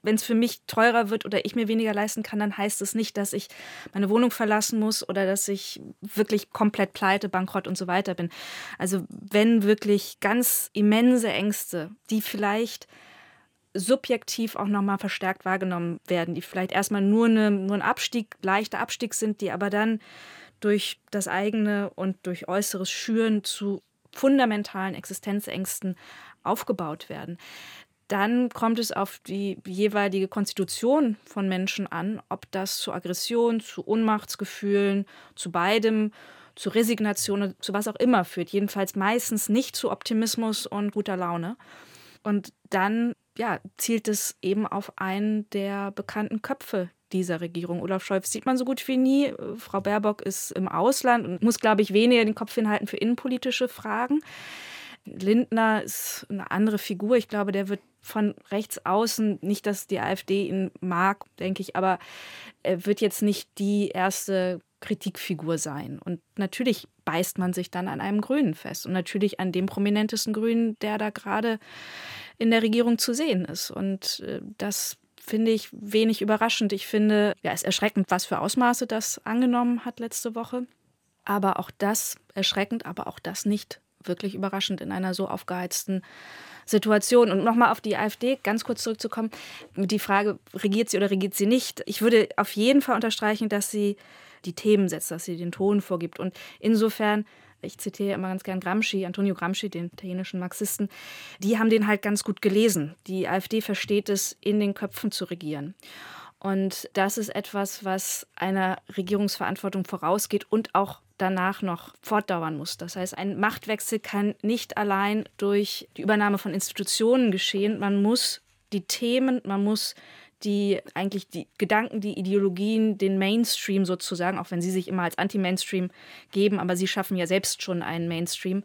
wenn es für mich teurer wird oder ich mir weniger leisten kann, dann heißt es nicht, dass ich meine Wohnung verlassen muss oder dass ich wirklich komplett pleite, bankrott und so weiter bin. Also wenn wirklich ganz immense Ängste, die vielleicht subjektiv auch nochmal verstärkt wahrgenommen werden, die vielleicht erstmal nur, eine, nur ein Abstieg, leichter Abstieg sind, die aber dann durch das eigene und durch äußeres Schüren zu fundamentalen Existenzängsten aufgebaut werden. Dann kommt es auf die jeweilige Konstitution von Menschen an, ob das zu Aggression, zu Ohnmachtsgefühlen, zu beidem, zu Resignation, zu was auch immer führt. Jedenfalls meistens nicht zu Optimismus und guter Laune. Und dann ja, zielt es eben auf einen der bekannten Köpfe dieser Regierung. Olaf Scholz sieht man so gut wie nie. Frau Baerbock ist im Ausland und muss, glaube ich, weniger den Kopf hinhalten für innenpolitische Fragen. Lindner ist eine andere Figur. Ich glaube, der wird von rechts außen, nicht, dass die AfD ihn mag, denke ich, aber er wird jetzt nicht die erste Kritikfigur sein. Und natürlich beißt man sich dann an einem Grünen fest und natürlich an dem prominentesten Grünen, der da gerade in der Regierung zu sehen ist. Und äh, das finde ich wenig überraschend. Ich finde, ja, es ist erschreckend, was für Ausmaße das angenommen hat letzte Woche. Aber auch das erschreckend, aber auch das nicht wirklich überraschend in einer so aufgeheizten Situation. Und nochmal auf die AfD ganz kurz zurückzukommen. Die Frage, regiert sie oder regiert sie nicht? Ich würde auf jeden Fall unterstreichen, dass sie die Themen setzt, dass sie den Ton vorgibt. Und insofern ich zitiere immer ganz gern Gramsci, Antonio Gramsci, den italienischen Marxisten, die haben den halt ganz gut gelesen. Die AfD versteht es, in den Köpfen zu regieren. Und das ist etwas, was einer Regierungsverantwortung vorausgeht und auch danach noch fortdauern muss. Das heißt, ein Machtwechsel kann nicht allein durch die Übernahme von Institutionen geschehen. Man muss die Themen, man muss die eigentlich die Gedanken, die Ideologien, den Mainstream sozusagen, auch wenn sie sich immer als Anti-Mainstream geben, aber sie schaffen ja selbst schon einen Mainstream,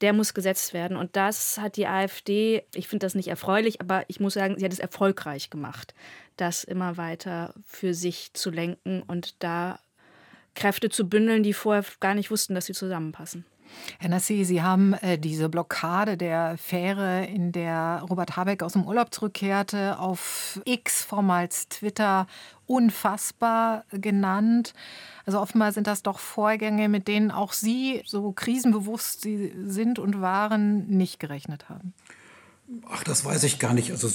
der muss gesetzt werden. Und das hat die AfD, ich finde das nicht erfreulich, aber ich muss sagen, sie hat es erfolgreich gemacht, das immer weiter für sich zu lenken und da Kräfte zu bündeln, die vorher gar nicht wussten, dass sie zusammenpassen. Herr Nassi, Sie haben äh, diese Blockade der Fähre, in der Robert Habeck aus dem Urlaub zurückkehrte, auf X, vormals Twitter, unfassbar genannt. Also offenbar sind das doch Vorgänge, mit denen auch Sie, so krisenbewusst Sie sind und waren, nicht gerechnet haben. Ach, das weiß ich gar nicht. Also,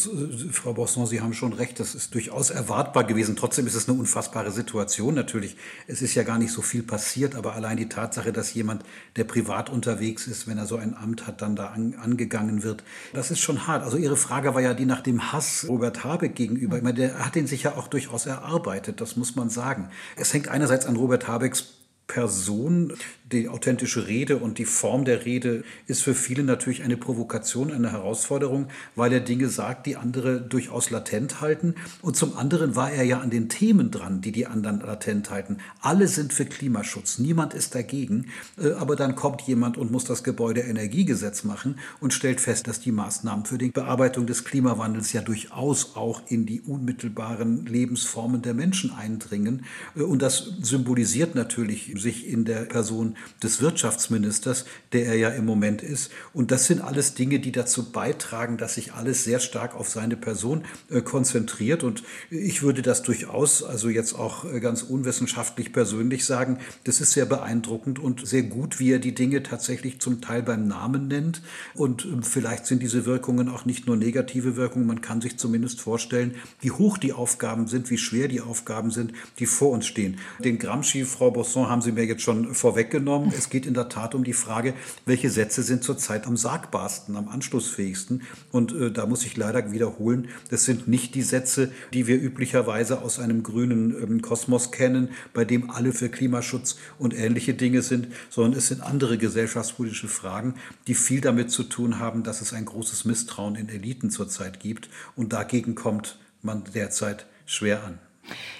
Frau Bosson, Sie haben schon recht, das ist durchaus erwartbar gewesen. Trotzdem ist es eine unfassbare Situation natürlich. Es ist ja gar nicht so viel passiert, aber allein die Tatsache, dass jemand, der privat unterwegs ist, wenn er so ein Amt hat, dann da an, angegangen wird, das ist schon hart. Also Ihre Frage war ja die nach dem Hass Robert Habeck gegenüber. Ich meine, der hat den sich ja auch durchaus erarbeitet, das muss man sagen. Es hängt einerseits an Robert Habecks Person. Die authentische Rede und die Form der Rede ist für viele natürlich eine Provokation, eine Herausforderung, weil er Dinge sagt, die andere durchaus latent halten. Und zum anderen war er ja an den Themen dran, die die anderen latent halten. Alle sind für Klimaschutz, niemand ist dagegen. Äh, aber dann kommt jemand und muss das Gebäudeenergiegesetz machen und stellt fest, dass die Maßnahmen für die Bearbeitung des Klimawandels ja durchaus auch in die unmittelbaren Lebensformen der Menschen eindringen. Äh, und das symbolisiert natürlich sich in der Person des Wirtschaftsministers, der er ja im Moment ist. Und das sind alles Dinge, die dazu beitragen, dass sich alles sehr stark auf seine Person äh, konzentriert. Und ich würde das durchaus, also jetzt auch äh, ganz unwissenschaftlich persönlich sagen, das ist sehr beeindruckend und sehr gut, wie er die Dinge tatsächlich zum Teil beim Namen nennt. Und äh, vielleicht sind diese Wirkungen auch nicht nur negative Wirkungen. Man kann sich zumindest vorstellen, wie hoch die Aufgaben sind, wie schwer die Aufgaben sind, die vor uns stehen. Den Gramsci, Frau Bosson, haben Sie Sie mir jetzt schon vorweggenommen. Es geht in der Tat um die Frage, welche Sätze sind zurzeit am sagbarsten, am anschlussfähigsten. Und äh, da muss ich leider wiederholen, das sind nicht die Sätze, die wir üblicherweise aus einem grünen ähm, Kosmos kennen, bei dem alle für Klimaschutz und ähnliche Dinge sind, sondern es sind andere gesellschaftspolitische Fragen, die viel damit zu tun haben, dass es ein großes Misstrauen in Eliten zurzeit gibt. Und dagegen kommt man derzeit schwer an.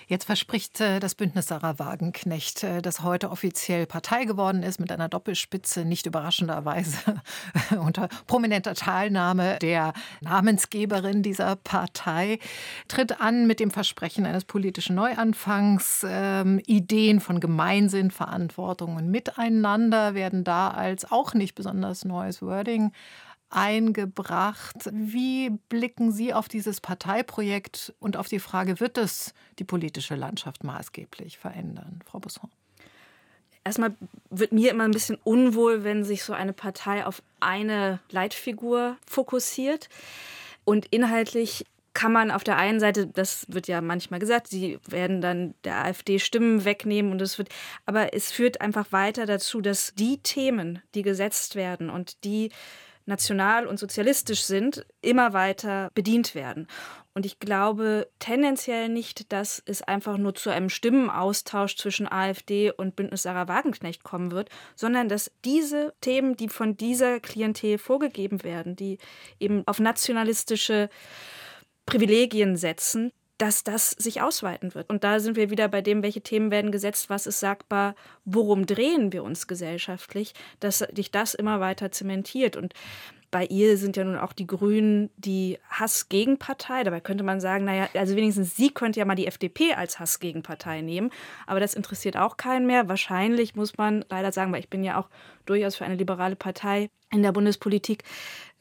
Jetzt verspricht äh, das Bündnis Sarah Wagenknecht, äh, das heute offiziell Partei geworden ist, mit einer Doppelspitze, nicht überraschenderweise unter prominenter Teilnahme der Namensgeberin dieser Partei, tritt an mit dem Versprechen eines politischen Neuanfangs. Ähm, Ideen von Gemeinsinn, Verantwortung und Miteinander werden da als auch nicht besonders neues Wording eingebracht. Wie blicken Sie auf dieses Parteiprojekt und auf die Frage, wird es die politische Landschaft maßgeblich verändern, Frau Busson? Erstmal wird mir immer ein bisschen unwohl, wenn sich so eine Partei auf eine Leitfigur fokussiert. Und inhaltlich kann man auf der einen Seite, das wird ja manchmal gesagt, sie werden dann der AfD Stimmen wegnehmen und es wird, aber es führt einfach weiter dazu, dass die Themen, die gesetzt werden und die national und sozialistisch sind, immer weiter bedient werden. Und ich glaube tendenziell nicht, dass es einfach nur zu einem Stimmenaustausch zwischen AfD und Bündnis Sarah Wagenknecht kommen wird, sondern dass diese Themen, die von dieser Klientel vorgegeben werden, die eben auf nationalistische Privilegien setzen, dass das sich ausweiten wird. Und da sind wir wieder bei dem, welche Themen werden gesetzt, was ist sagbar, worum drehen wir uns gesellschaftlich, dass sich das immer weiter zementiert. Und bei ihr sind ja nun auch die Grünen die Hassgegenpartei. Dabei könnte man sagen, naja, also wenigstens sie könnte ja mal die FDP als Hassgegenpartei nehmen. Aber das interessiert auch keinen mehr. Wahrscheinlich muss man leider sagen, weil ich bin ja auch durchaus für eine liberale Partei in der Bundespolitik,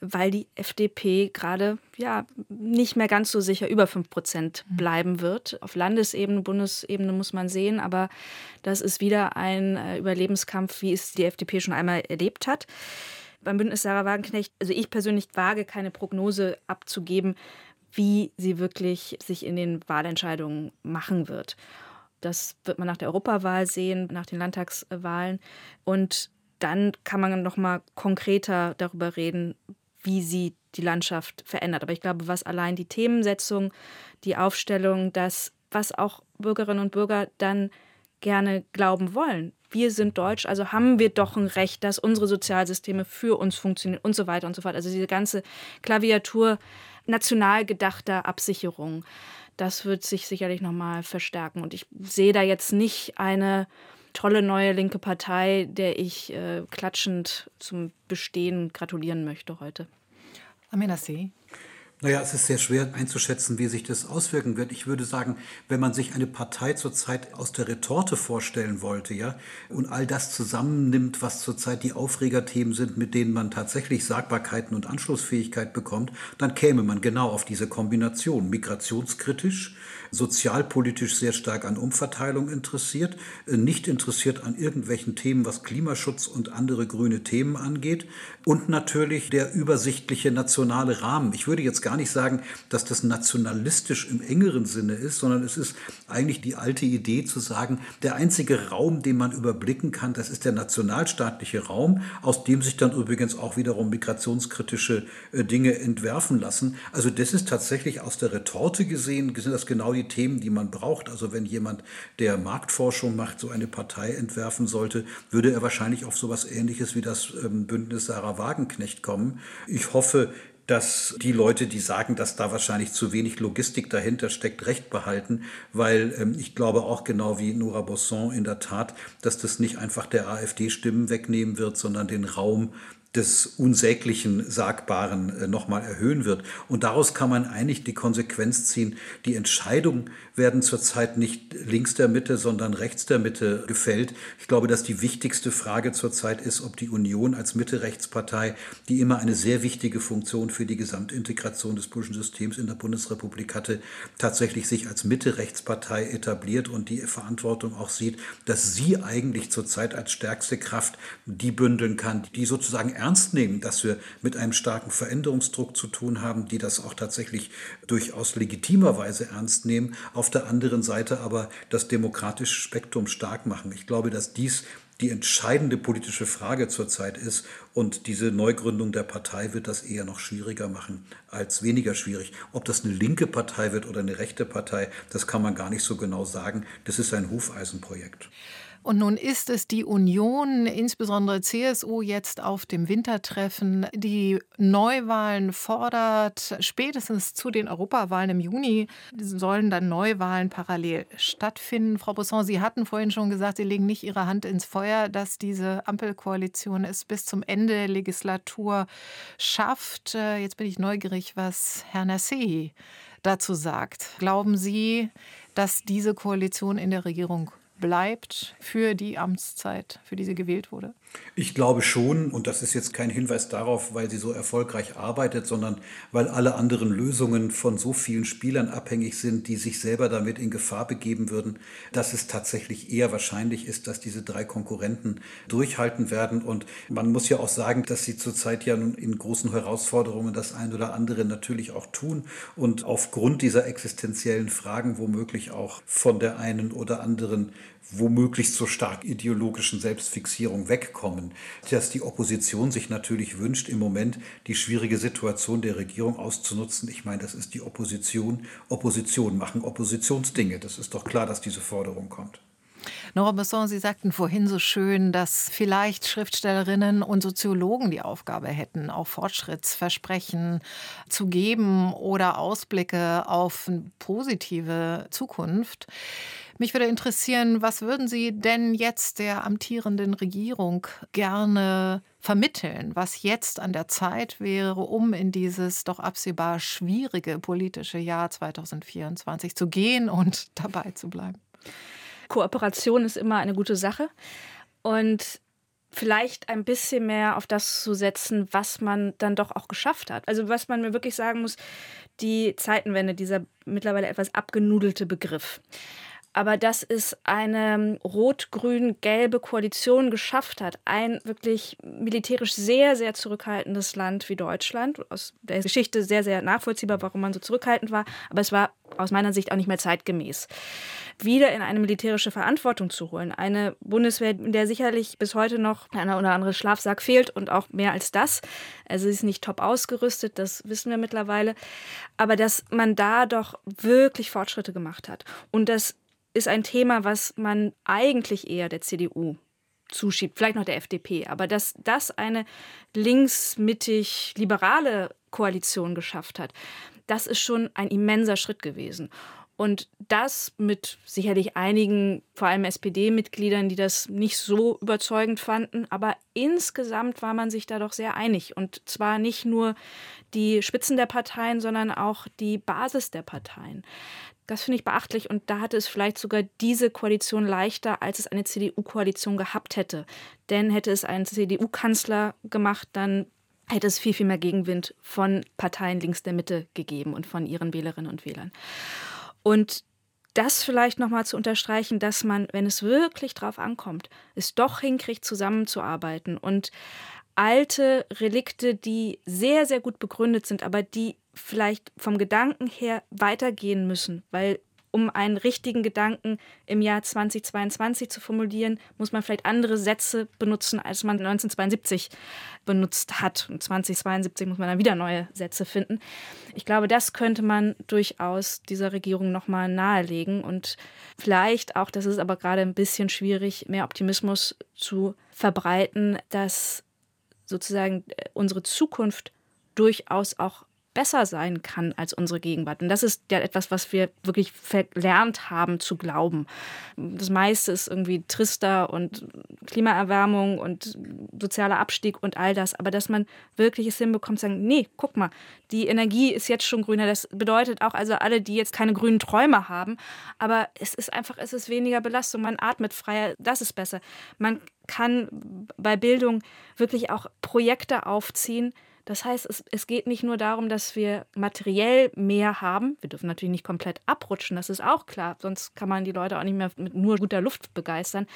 weil die FDP gerade ja nicht mehr ganz so sicher über 5 Prozent mhm. bleiben wird. Auf Landesebene, Bundesebene muss man sehen, aber das ist wieder ein äh, Überlebenskampf, wie es die FDP schon einmal erlebt hat. Beim Bündnis Sarah Wagenknecht, also ich persönlich wage keine Prognose abzugeben, wie sie wirklich sich in den Wahlentscheidungen machen wird. Das wird man nach der Europawahl sehen, nach den Landtagswahlen. Und dann kann man noch mal konkreter darüber reden, wie sie die Landschaft verändert. Aber ich glaube, was allein die Themensetzung, die Aufstellung, das, was auch Bürgerinnen und Bürger dann gerne glauben wollen. Wir sind deutsch, also haben wir doch ein Recht, dass unsere Sozialsysteme für uns funktionieren und so weiter und so fort. Also diese ganze Klaviatur national gedachter Absicherung, das wird sich sicherlich nochmal verstärken. Und ich sehe da jetzt nicht eine tolle neue linke Partei, der ich äh, klatschend zum Bestehen gratulieren möchte heute. Amina C. Naja, es ist sehr schwer einzuschätzen, wie sich das auswirken wird. Ich würde sagen, wenn man sich eine Partei zurzeit aus der Retorte vorstellen wollte, ja, und all das zusammennimmt, was zurzeit die Aufregerthemen sind, mit denen man tatsächlich Sagbarkeiten und Anschlussfähigkeit bekommt, dann käme man genau auf diese Kombination. Migrationskritisch, sozialpolitisch sehr stark an Umverteilung interessiert, äh, nicht interessiert an irgendwelchen Themen, was Klimaschutz und andere grüne Themen angeht und natürlich der übersichtliche nationale Rahmen. Ich würde jetzt gar nicht sagen, dass das nationalistisch im engeren Sinne ist, sondern es ist eigentlich die alte Idee zu sagen, der einzige Raum, den man überblicken kann, das ist der nationalstaatliche Raum, aus dem sich dann übrigens auch wiederum migrationskritische äh, Dinge entwerfen lassen. Also das ist tatsächlich aus der Retorte gesehen, sind das genau die Themen, die man braucht. Also wenn jemand, der Marktforschung macht, so eine Partei entwerfen sollte, würde er wahrscheinlich auf sowas ähnliches wie das ähm, Bündnis Sarah Wagenknecht kommen. Ich hoffe, dass die Leute, die sagen, dass da wahrscheinlich zu wenig Logistik dahinter steckt, recht behalten, weil ähm, ich glaube auch genau wie Nora Bosson in der Tat, dass das nicht einfach der AfD Stimmen wegnehmen wird, sondern den Raum des unsäglichen Sagbaren äh, nochmal erhöhen wird. Und daraus kann man eigentlich die Konsequenz ziehen, die Entscheidungen werden zurzeit nicht links der Mitte, sondern rechts der Mitte gefällt. Ich glaube, dass die wichtigste Frage zurzeit ist, ob die Union als Mitte-Rechtspartei, die immer eine sehr wichtige Funktion für die Gesamtintegration des politischen Systems in der Bundesrepublik hatte, tatsächlich sich als Mitte-Rechtspartei etabliert und die Verantwortung auch sieht, dass sie eigentlich zurzeit als stärkste Kraft die bündeln kann, die sozusagen ernst nehmen, dass wir mit einem starken Veränderungsdruck zu tun haben, die das auch tatsächlich durchaus legitimerweise ernst nehmen, auf der anderen Seite aber das demokratische Spektrum stark machen. Ich glaube, dass dies die entscheidende politische Frage zurzeit ist. Und diese Neugründung der Partei wird das eher noch schwieriger machen als weniger schwierig. Ob das eine linke Partei wird oder eine rechte Partei, das kann man gar nicht so genau sagen. Das ist ein Hufeisenprojekt. Und nun ist es die Union, insbesondere CSU, jetzt auf dem Wintertreffen, die Neuwahlen fordert. Spätestens zu den Europawahlen im Juni sollen dann Neuwahlen parallel stattfinden. Frau Bosson, Sie hatten vorhin schon gesagt, Sie legen nicht Ihre Hand ins Feuer, dass diese Ampelkoalition es bis zum Ende der Legislatur schafft. Äh, jetzt bin ich neugierig, was Herr Nassei dazu sagt. Glauben Sie, dass diese Koalition in der Regierung bleibt für die Amtszeit, für die sie gewählt wurde? Ich glaube schon, und das ist jetzt kein Hinweis darauf, weil sie so erfolgreich arbeitet, sondern weil alle anderen Lösungen von so vielen Spielern abhängig sind, die sich selber damit in Gefahr begeben würden, dass es tatsächlich eher wahrscheinlich ist, dass diese drei Konkurrenten durchhalten werden. Und man muss ja auch sagen, dass sie zurzeit ja nun in großen Herausforderungen das ein oder andere natürlich auch tun und aufgrund dieser existenziellen Fragen womöglich auch von der einen oder anderen womöglich zur stark ideologischen Selbstfixierung wegkommen, dass die Opposition sich natürlich wünscht, im Moment die schwierige Situation der Regierung auszunutzen. Ich meine, das ist die Opposition. Opposition machen Oppositionsdinge. Das ist doch klar, dass diese Forderung kommt. Nora Besson, Sie sagten vorhin so schön, dass vielleicht Schriftstellerinnen und Soziologen die Aufgabe hätten, auch Fortschrittsversprechen zu geben oder Ausblicke auf eine positive Zukunft. Mich würde interessieren, was würden Sie denn jetzt der amtierenden Regierung gerne vermitteln, was jetzt an der Zeit wäre, um in dieses doch absehbar schwierige politische Jahr 2024 zu gehen und dabei zu bleiben? Kooperation ist immer eine gute Sache und vielleicht ein bisschen mehr auf das zu setzen, was man dann doch auch geschafft hat. Also was man mir wirklich sagen muss, die Zeitenwende, dieser mittlerweile etwas abgenudelte Begriff aber dass es eine rot-grün-gelbe Koalition geschafft hat, ein wirklich militärisch sehr, sehr zurückhaltendes Land wie Deutschland, aus der Geschichte sehr, sehr nachvollziehbar, warum man so zurückhaltend war, aber es war aus meiner Sicht auch nicht mehr zeitgemäß, wieder in eine militärische Verantwortung zu holen. Eine Bundeswehr, in der sicherlich bis heute noch einer oder andere Schlafsack fehlt und auch mehr als das. Also sie ist nicht top ausgerüstet, das wissen wir mittlerweile. Aber dass man da doch wirklich Fortschritte gemacht hat und dass ist ein Thema, was man eigentlich eher der CDU zuschiebt, vielleicht noch der FDP. Aber dass das eine linksmittig-liberale Koalition geschafft hat, das ist schon ein immenser Schritt gewesen. Und das mit sicherlich einigen, vor allem SPD-Mitgliedern, die das nicht so überzeugend fanden. Aber insgesamt war man sich da doch sehr einig. Und zwar nicht nur die Spitzen der Parteien, sondern auch die Basis der Parteien. Das finde ich beachtlich und da hatte es vielleicht sogar diese Koalition leichter, als es eine CDU-Koalition gehabt hätte. Denn hätte es einen CDU-Kanzler gemacht, dann hätte es viel, viel mehr Gegenwind von Parteien links der Mitte gegeben und von ihren Wählerinnen und Wählern. Und das vielleicht nochmal zu unterstreichen, dass man, wenn es wirklich drauf ankommt, es doch hinkriegt, zusammenzuarbeiten und alte Relikte, die sehr, sehr gut begründet sind, aber die vielleicht vom Gedanken her weitergehen müssen, weil um einen richtigen Gedanken im Jahr 2022 zu formulieren, muss man vielleicht andere Sätze benutzen, als man 1972 benutzt hat. Und 2072 muss man dann wieder neue Sätze finden. Ich glaube, das könnte man durchaus dieser Regierung nochmal nahelegen und vielleicht auch, das ist aber gerade ein bisschen schwierig, mehr Optimismus zu verbreiten, dass sozusagen äh, unsere Zukunft durchaus auch besser sein kann als unsere Gegenwart. Und das ist ja etwas, was wir wirklich verlernt haben zu glauben. Das meiste ist irgendwie trister und Klimaerwärmung und sozialer Abstieg und all das. Aber dass man wirklich es hinbekommt, sagen, nee, guck mal, die Energie ist jetzt schon grüner. Das bedeutet auch, also alle, die jetzt keine grünen Träume haben, aber es ist einfach, es ist weniger Belastung. Man atmet freier, das ist besser. Man kann bei Bildung wirklich auch Projekte aufziehen, das heißt, es, es geht nicht nur darum, dass wir materiell mehr haben. Wir dürfen natürlich nicht komplett abrutschen, das ist auch klar. Sonst kann man die Leute auch nicht mehr mit nur guter Luft begeistern.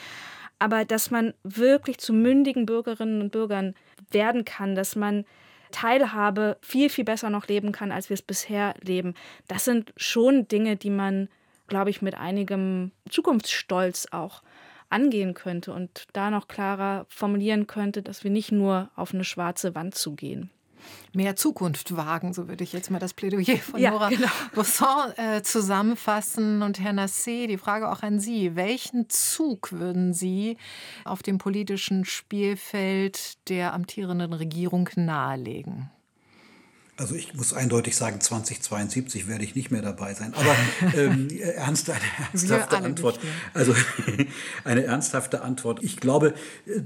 aber dass man wirklich zu mündigen Bürgerinnen und Bürgern werden kann, dass man Teilhabe viel, viel besser noch leben kann, als wir es bisher leben. Das sind schon Dinge, die man, glaube ich, mit einigem Zukunftsstolz auch angehen könnte und da noch klarer formulieren könnte, dass wir nicht nur auf eine schwarze Wand zugehen mehr Zukunft wagen, so würde ich jetzt mal das Plädoyer von ja, Nora genau. Bosson äh, zusammenfassen. Und Herr Nassé, die Frage auch an Sie. Welchen Zug würden Sie auf dem politischen Spielfeld der amtierenden Regierung nahelegen? Also ich muss eindeutig sagen, 2072 werde ich nicht mehr dabei sein. Aber ähm, ernst, eine ernsthafte Antwort. Also eine ernsthafte Antwort. Ich glaube,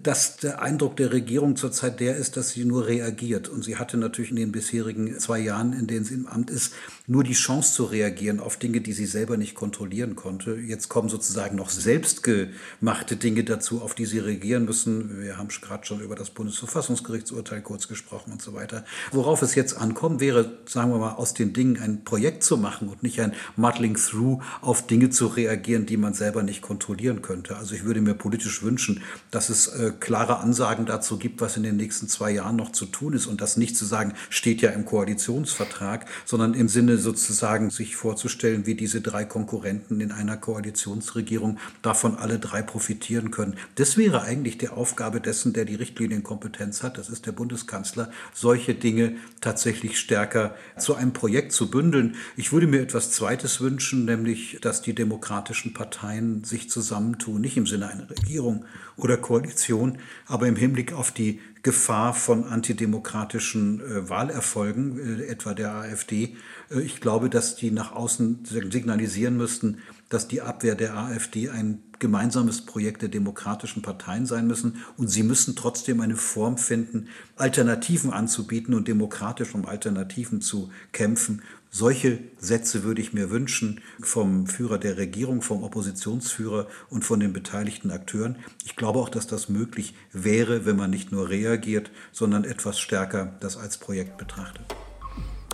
dass der Eindruck der Regierung zurzeit der ist, dass sie nur reagiert. Und sie hatte natürlich in den bisherigen zwei Jahren, in denen sie im Amt ist, nur die Chance zu reagieren auf Dinge, die sie selber nicht kontrollieren konnte. Jetzt kommen sozusagen noch selbstgemachte Dinge dazu, auf die sie reagieren müssen. Wir haben gerade schon über das Bundesverfassungsgerichtsurteil kurz gesprochen und so weiter. Worauf es jetzt ankommt, wäre, sagen wir mal, aus den Dingen ein Projekt zu machen und nicht ein Muddling Through auf Dinge zu reagieren, die man selber nicht kontrollieren könnte. Also ich würde mir politisch wünschen, dass es äh, klare Ansagen dazu gibt, was in den nächsten zwei Jahren noch zu tun ist und das nicht zu sagen, steht ja im Koalitionsvertrag, sondern im Sinne sozusagen sich vorzustellen, wie diese drei Konkurrenten in einer Koalitionsregierung davon alle drei profitieren können. Das wäre eigentlich die Aufgabe dessen, der die Richtlinienkompetenz hat, das ist der Bundeskanzler, solche Dinge tatsächlich stärker zu einem Projekt zu bündeln. Ich würde mir etwas Zweites wünschen, nämlich, dass die demokratischen Parteien sich zusammentun, nicht im Sinne einer Regierung oder Koalition, aber im Hinblick auf die Gefahr von antidemokratischen äh, Wahlerfolgen, äh, etwa der AfD. Äh, ich glaube, dass die nach außen signalisieren müssten, dass die Abwehr der AfD ein gemeinsames Projekt der demokratischen Parteien sein müssen und sie müssen trotzdem eine Form finden, Alternativen anzubieten und demokratisch um Alternativen zu kämpfen. Solche Sätze würde ich mir wünschen vom Führer der Regierung, vom Oppositionsführer und von den beteiligten Akteuren. Ich glaube auch, dass das möglich wäre, wenn man nicht nur reagiert, sondern etwas stärker das als Projekt betrachtet.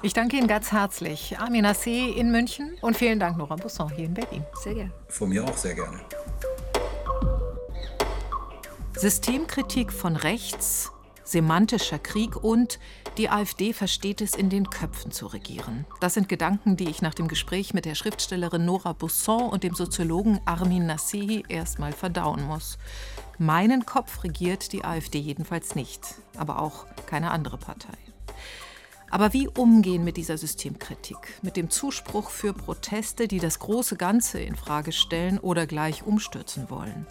Ich danke Ihnen ganz herzlich. Amina C. in München und vielen Dank, Nora Busson hier in Berlin. Sehr gerne. Von mir auch sehr gerne. Systemkritik von rechts, semantischer Krieg und die AfD versteht es, in den Köpfen zu regieren. Das sind Gedanken, die ich nach dem Gespräch mit der Schriftstellerin Nora Busson und dem Soziologen Armin Nasehi erstmal verdauen muss. Meinen Kopf regiert die AfD jedenfalls nicht, aber auch keine andere Partei. Aber wie umgehen mit dieser Systemkritik, mit dem Zuspruch für Proteste, die das große Ganze in Frage stellen oder gleich umstürzen wollen?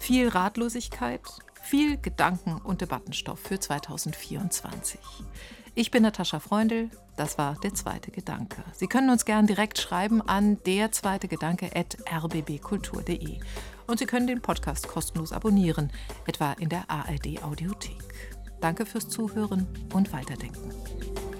Viel Ratlosigkeit, viel Gedanken- und Debattenstoff für 2024. Ich bin Natascha Freundl, das war der zweite Gedanke. Sie können uns gern direkt schreiben an der zweite Gedanke rbbkultur.de. Und Sie können den Podcast kostenlos abonnieren, etwa in der ARD Audiothek. Danke fürs Zuhören und Weiterdenken.